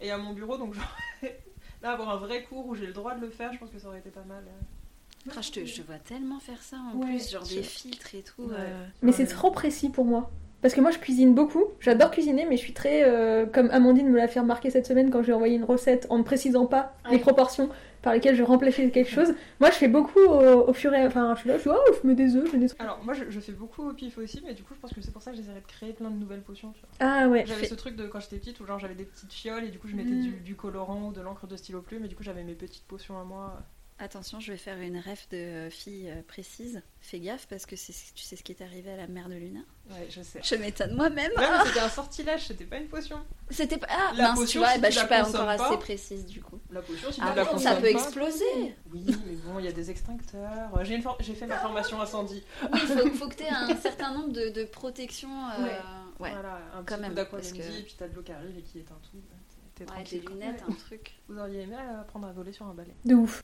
et à mon bureau, donc genre, là, avoir un vrai cours où j'ai le droit de le faire, je pense que ça aurait été pas mal. euh. Ah, je, te, je te vois tellement faire ça en Ouais. plus, genre Je- des filtres et tout. Ouais. euh. Mais c'est trop précis pour moi. Parce que moi je cuisine beaucoup, j'adore cuisiner, mais je suis très. euh, comme Amandine me l'a fait remarquer cette semaine quand j'ai envoyé une recette en ne précisant pas les proportions par lesquelles je remplissais quelque chose. Moi je fais beaucoup au, au fur et à Enfin, je suis là, je dis, oh, je mets des œufs, je mets des. Alors, moi je, je fais beaucoup au pif aussi, mais du coup, je pense que c'est pour ça que j'essaierai de créer plein de nouvelles potions. Tu vois. Ah ouais. J'avais ce truc de quand j'étais petite où genre j'avais des petites fioles et du coup je mettais Mm. du, du colorant ou de l'encre de stylo plume et du coup j'avais mes petites potions à moi. Attention, je vais faire une ref de euh, fille euh, précise. Fais gaffe parce que c'est, tu sais ce qui est arrivé à la mère de Luna. Ouais, je sais. Je m'étonne moi-même. Ouais, mais c'était un sortilège, c'était pas une potion. C'était pas. Ah, La mince, tu potion, vois, si bah, tu je suis la pas encore pas- assez précise du coup. La potion, si Ah tu la bon, ça peut pas- exploser. Oui, mais bon, il y a des extincteurs. Euh, J'ai une for- j'ai fait ma formation incendie. Oui, il faut, faut que tu aies un certain nombre de, de protections. euh, ouais. Voilà, un Quand petit parce que- et puis t'as de l'eau qui arrive et qui éteint tout. T'es Ouais, des lunettes, un truc. Vous auriez aimé apprendre à voler sur un balai. De ouf.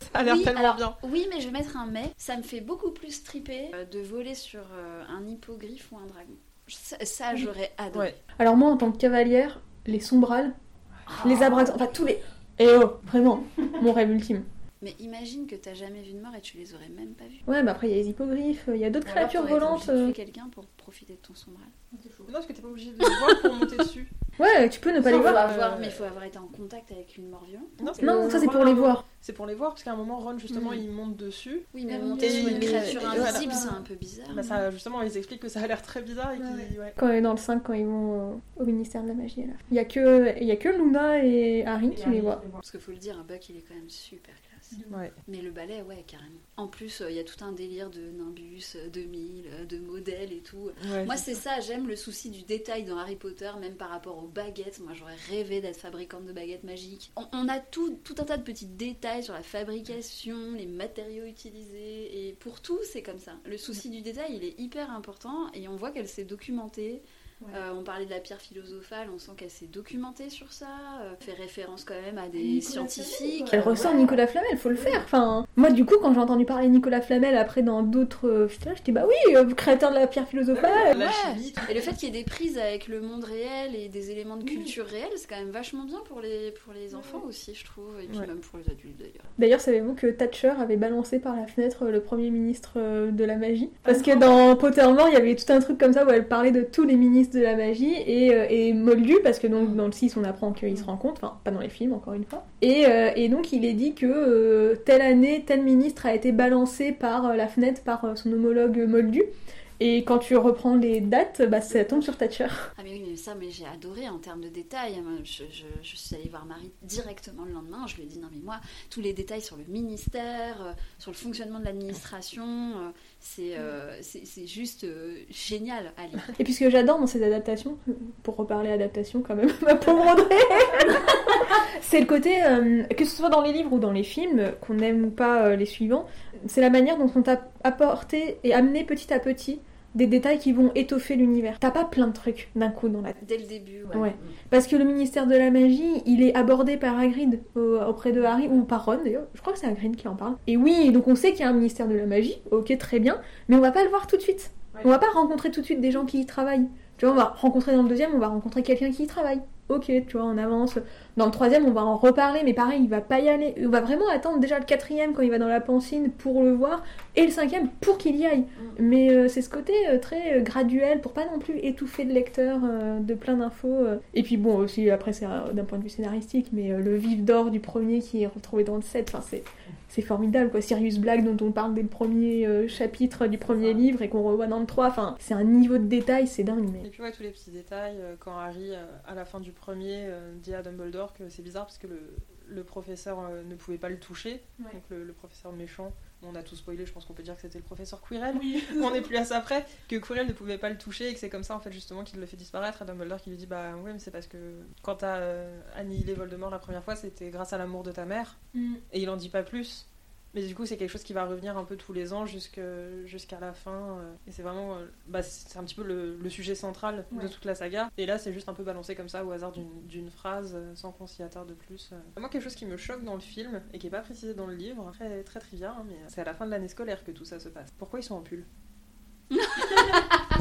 Ça a l'air Oui, tellement alors, bien. Oui, mais je vais mettre un mais. Ça me fait beaucoup plus triper euh, de voler sur euh, un hippogriffe ou un dragon. Ça, ça, j'aurais adoré. Ouais. Alors moi en tant que cavalière, les sombrales, Ah. les abraxas, enfin tous les. Eh oh, vraiment, mon rêve ultime. Mais imagine que t'as jamais vu de mort et tu les aurais même pas vus. Ouais, bah après il y a les hippogriffes, il y a d'autres créatures volantes. de euh. tuer quelqu'un pour profiter de ton sombral. Non, parce que t'es pas obligé de le voir pour monter dessus. Ouais, tu peux ne pas les voir. euh, mais il faut avoir été en contact avec une mort violente. Non, Non, ça c'est pour les voir. C'est pour les voir, parce qu'à un moment, Ron, justement, Mm. il monte dessus. Oui, mais monter sur une créature invisible, c'est un peu bizarre. Bah, ça, justement, ils expliquent que ça a l'air très bizarre et. Ouais. Quand, dans le 5, quand ils vont euh, au ministère de la magie, là. Il y a que, il y a que Luna et Harry qui les voient. Parce qu'il faut le dire, un Buck, il est quand même super. Ouais. Mais le ballet, ouais, carrément. En plus, euh, il y a tout un délire de Nimbus euh, 2000, euh, de modèles et tout. Ouais, Moi, c'est ça, j'aime le souci du détail dans Harry Potter, même par rapport aux baguettes. Moi, j'aurais rêvé d'être fabricante de baguettes magiques. On, on a tout, tout un tas de petits détails sur la fabrication, les matériaux utilisés, et pour tout, c'est comme ça. Le souci du détail, il est hyper important, et on voit qu'elle s'est documentée. Euh, on parlait de la pierre philosophale, on sent qu'elle s'est documentée sur ça, euh, fait référence quand même à des Nicolas scientifiques. Elle ressort Nicolas Flamel, faut le faire. Enfin, moi, du coup, quand j'ai entendu parler Nicolas Flamel après dans d'autres. euh, putain, j'étais bah oui, euh, créateur de la pierre philosophale. Ouais. Et le fait qu'il y ait des prises avec le monde réel et des éléments de culture réelle, c'est quand même vachement bien pour les, pour les enfants aussi, je trouve, et puis Ouais. même pour les adultes d'ailleurs. D'ailleurs, savez-vous que Thatcher avait balancé par la fenêtre le premier ministre de la magie? Parce que dans Pottermore, il y avait tout un truc comme ça où elle parlait de tous les ministres de la magie et, euh, Moldu, parce que donc dans le 6, on apprend qu'ils se rencontrent, enfin, pas dans les films, encore une fois. Et, euh, donc, il est dit que euh, telle année, tel ministre a été balancé par la fenêtre par son homologue Moldu. Et quand tu reprends les dates, bah, ça tombe sur Thatcher. Ah mais oui, mais ça, mais j'ai adoré en termes de détails. Je, je- je suis allée voir Marie directement le lendemain. Je lui ai dit non mais moi, tous les détails sur le ministère, euh, sur le fonctionnement de l'administration, euh, c'est euh, c'est juste euh, génial à lire. Et puis ce que j'adore dans ces adaptations, pour reparler adaptation quand même, ma pauvre Audrey, c'est le côté, euh, que ce soit dans les livres ou dans les films, qu'on aime ou pas les suivants, c'est la manière dont on t'a apporté et amené petit à petit des détails qui vont étoffer l'univers. T'as pas plein de trucs d'un coup dans la tête. Dès le début, ouais. Ouais. Parce que le ministère de la magie, il est abordé par Hagrid au- auprès de Harry, ou par Ron d'ailleurs, je crois que c'est Hagrid qui en parle. Et oui, donc on sait qu'il y a un ministère de la magie, ok très bien, mais on va pas le voir tout de suite. Ouais. On va pas rencontrer tout de suite des gens qui y travaillent. Tu vois, on va rencontrer dans le deuxième, on va rencontrer quelqu'un qui y travaille. Ok, tu vois, on avance. Dans le troisième, on va en reparler, mais pareil, il va pas y aller. On va vraiment attendre déjà le quatrième quand il va dans la pancine pour le voir, et le cinquième pour qu'il y aille. Mais euh, c'est ce côté euh, très euh, graduel pour pas non plus étouffer le lecteur de plein d'infos. Et puis bon, aussi après, c'est d'un point de vue scénaristique, mais le vif d'or du premier qui est retrouvé dans le 7, enfin, c'est. C'est formidable quoi, Sirius Black dont on parle dès le premier euh, chapitre du premier livre et qu'on revoit dans le 3, enfin c'est un niveau de détail, c'est dingue mais... Et puis ouais, tous les petits détails, euh, quand Harry, euh, à la fin du premier, euh, dit à Dumbledore que c'est bizarre parce que le, le professeur ne pouvait pas le toucher, Ouais. donc le, le professeur méchant, on a tout spoilé, je pense qu'on peut dire que c'était le professeur Quirrell, on n'est plus à ça près, que Quirrell ne pouvait pas le toucher et que c'est comme ça en fait justement qu'il le fait disparaître, et Dumbledore qui lui dit bah ouais mais c'est parce que quand t'as euh, annihilé Voldemort la première fois c'était grâce à l'amour de ta mère, et il en dit pas plus. Mais du coup, c'est quelque chose qui va revenir un peu tous les ans jusque- jusqu'à la fin. euh, Et c'est vraiment. euh, bah, c'est un petit peu le, le sujet central de toute la saga. Et là, c'est juste un peu balancé comme ça au hasard d'une- phrase euh, sans qu'on s'y attarde plus. Moi, quelque chose qui me choque dans le film et qui est pas précisé dans le livre, très, très trivial, hein, mais c'est à la fin de l'année scolaire que tout ça se passe. Pourquoi ils sont en pull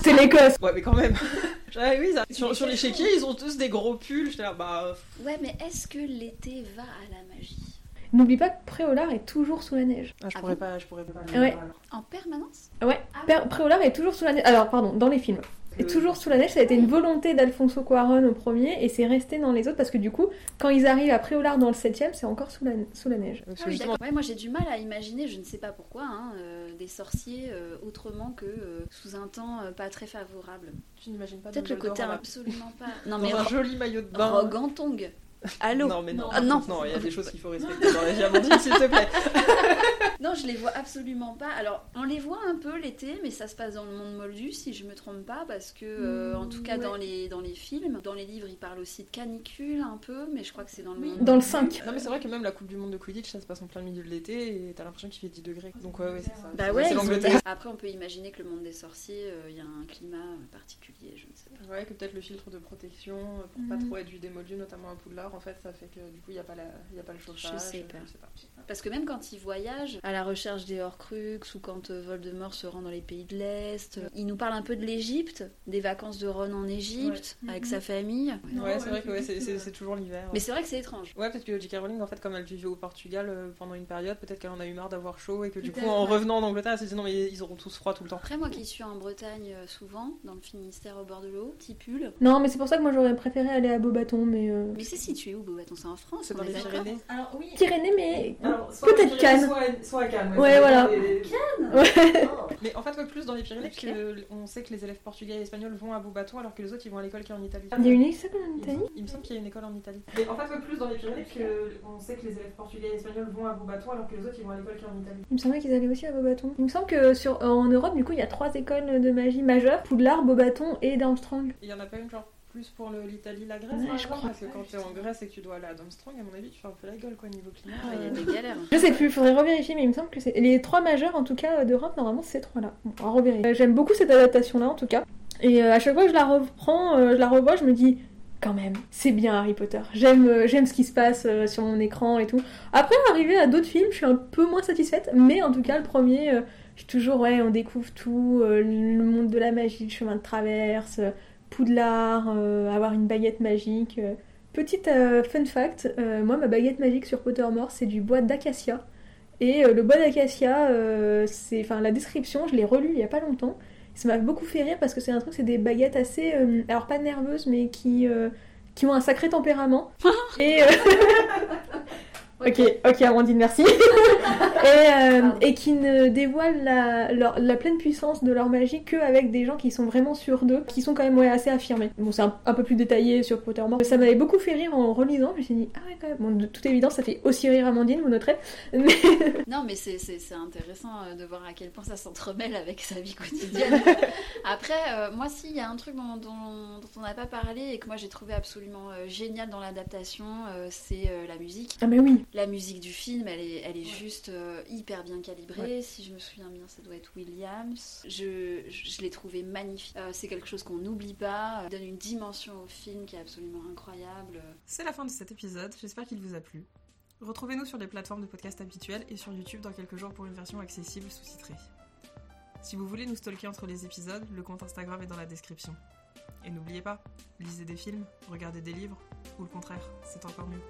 C'est l'Écosse Ouais, mais quand même Ah oui, ça- sur, sur les chéquiers, ils ont tous des gros pulls. J'étais là, bah. Ouais, mais est-ce que l'été va à la magie? N'oublie pas que Préolard est toujours sous la neige. ah, je Ah pourrais pas. Je pourrais pas. Ouais. En permanence? Ouais, Ah Préolard est toujours sous la neige. Alors, pardon, dans les films. Est Euh, toujours sous la neige, ça a été une volonté d'Alfonso Cuaron au premier et c'est resté dans les autres parce que du coup, quand ils arrivent à Préolard dans le septième, c'est encore sous la, sous la neige. Ah oui, justement, d'accord. Ouais, moi j'ai du mal à imaginer, je ne sais pas pourquoi, hein, euh, des sorciers euh, autrement que euh, sous un temps euh, pas très favorable. tu n'imagines pas Peut-être le côté en- absolument pas. Non dans mais un joli maillot de bain. Rogue en tongs. Allô Non, mais non. Ah, non. il y a des choses qu'il faut respecter dans la vie, Amandine, s'il te plaît. Non, je les vois absolument pas. Alors, on les voit un peu l'été, mais ça se passe dans le monde moldu, si je me trompe pas, parce que, euh, en tout cas, ouais. dans, les, dans les films, dans les livres, ils parlent aussi de canicule un peu, mais je crois que c'est dans le monde Dans le moldu. 5. Non, mais c'est vrai que même la Coupe du Monde de Quidditch, ça se passe en plein milieu de l'été et t'as l'impression qu'il fait 10 degrés. Donc, ouais, ouais, c'est ça. Bah ouais, l'Angleterre. Après, on peut imaginer que le monde des sorciers, euh, il y a un climat euh, particulier, je ne sais pas. Ouais, que peut-être le filtre de protection pour pas Mhm. trop être du démoldu, notamment à Poudlard, en fait, ça fait que du coup, il n'y a, pas la- il y a pas le chauffage. Je sais pas. Je sais pas. Parce que même quand ils voyagent à la recherche des Horcruxes ou quand euh, Voldemort se rend dans les pays de l'Est, euh, il nous parle un peu de l'Égypte, des vacances de Ron en Égypte, Ouais. avec Mhm. sa famille. Ouais, c'est vrai que ouais, c'est- toujours l'hiver. Mais c'est vrai que c'est étrange. Ouais, peut-être que J.K. Rowling, en fait, comme elle vivait au Portugal euh, pendant une période, peut-être qu'elle en a eu marre d'avoir chaud et que du coup, en ouais. revenant en Angleterre, elle s'est dit non, mais ils auront tous froid tout le temps. Après, moi qui suis en Bretagne euh, souvent, dans le Finistère au bord de l'eau, petit pull. Non, mais c'est pour ça que moi j'aurais préféré aller à Beaubaton, mais. euh, Mais c'est situé où, Beaubaton C'est en France, C'est on dans les Pyrénées. Alors oui. Pyrénées, mais. Peut-être Cannes. Soit, soit à Cannes. Ouais, voilà. des- Ouais. Mais en fait, ouais, plus dans les Pyrénées, on sait que les élèves portugais et espagnols vont à Beaubaton alors que les autres ils vont à l'école qui est en Italie. Il y a une école en Italie Il me semble qu'il y a une école en Italie. Mais en fait, ouais, plus dans les Pyrénées, que on sait que les élèves portugais et espagnols vont à Beaubaton alors que les autres ils vont à l'école qui est en Italie. Il me semblait qu'ils allaient aussi à Beaubaton. Il me semble que sur, en Europe, du coup, il y a trois écoles de magie majeures Poudlard, Beaubaton et Darmstrang. Il y en a pas une genre plus pour le- l'Italie, la Grèce Ouais, par je exemple crois. Parce que quand t'es en Grèce et que tu dois aller à Domstrong, à mon avis, tu fais un peu la gueule quoi niveau climat. Ah, il y a Euh, des galères. Je sais plus, faudrait revérifier, mais il me semble que c'est. Les trois majeures, en tout cas, d'Europe, normalement, c'est ces trois-là. Bon, on va revérifier. Euh, J'aime beaucoup cette adaptation-là, en tout cas. Et euh, à chaque fois que je la reprends, euh, je la revois, je me dis. Quand même, c'est bien Harry Potter. J'aime, j'aime ce qui se passe sur mon écran et tout. Après, arrivé à d'autres films, je suis un peu moins satisfaite, mais en tout cas, le premier, je suis toujours, ouais, on découvre tout, le monde de la magie, le chemin de traverse, Poudlard, euh, avoir une baguette magique. euh. Petite euh, fun fact, moi, ma baguette magique sur Pottermore, c'est du bois d'acacia. Et le bois d'acacia, c'est, enfin, la description, je l'ai relu il y a pas longtemps. Ça m'a beaucoup fait rire parce que c'est un truc, c'est des baguettes assez, alors pas nerveuses, mais qui, qui ont un sacré tempérament. et euh, Ok, ok, Amandine, merci. et, euh, et qui ne dévoilent la, leur- la pleine puissance de leur magie qu'avec des gens qui sont vraiment sûrs d'eux, qui sont quand même ouais, assez affirmés. Bon, c'est un, un peu plus détaillé sur Pottermore. Ça m'avait beaucoup fait rire en relisant. Je me suis dit, ah ouais, quand même. Bon, de toute évidence, ça fait aussi rire Amandine, vous noterez. Mais Non, mais c'est- intéressant euh, de voir à quel point ça s'entremêle avec sa vie quotidienne. Après, euh, moi, si, il y a un truc dont, dont- dont on n'a pas parlé et que moi j'ai trouvé absolument euh, génial dans l'adaptation, c'est la musique. ah, mais oui. La musique du film, elle est, elle est juste euh, hyper bien calibrée. Si je me souviens bien, ça doit être Williams. Je, je, je l'ai trouvé magnifique. Euh, c'est quelque chose qu'on n'oublie pas. Euh, donne une dimension au film qui est absolument incroyable. C'est la fin de cet épisode, j'espère qu'il vous a plu. Retrouvez-nous sur les plateformes de podcast habituelles et sur YouTube dans quelques jours pour une version accessible sous-titrée. Si vous voulez nous stalker entre les épisodes, le compte Instagram est dans la description. Et n'oubliez pas, lisez des films, regardez des livres, ou le contraire, c'est encore mieux.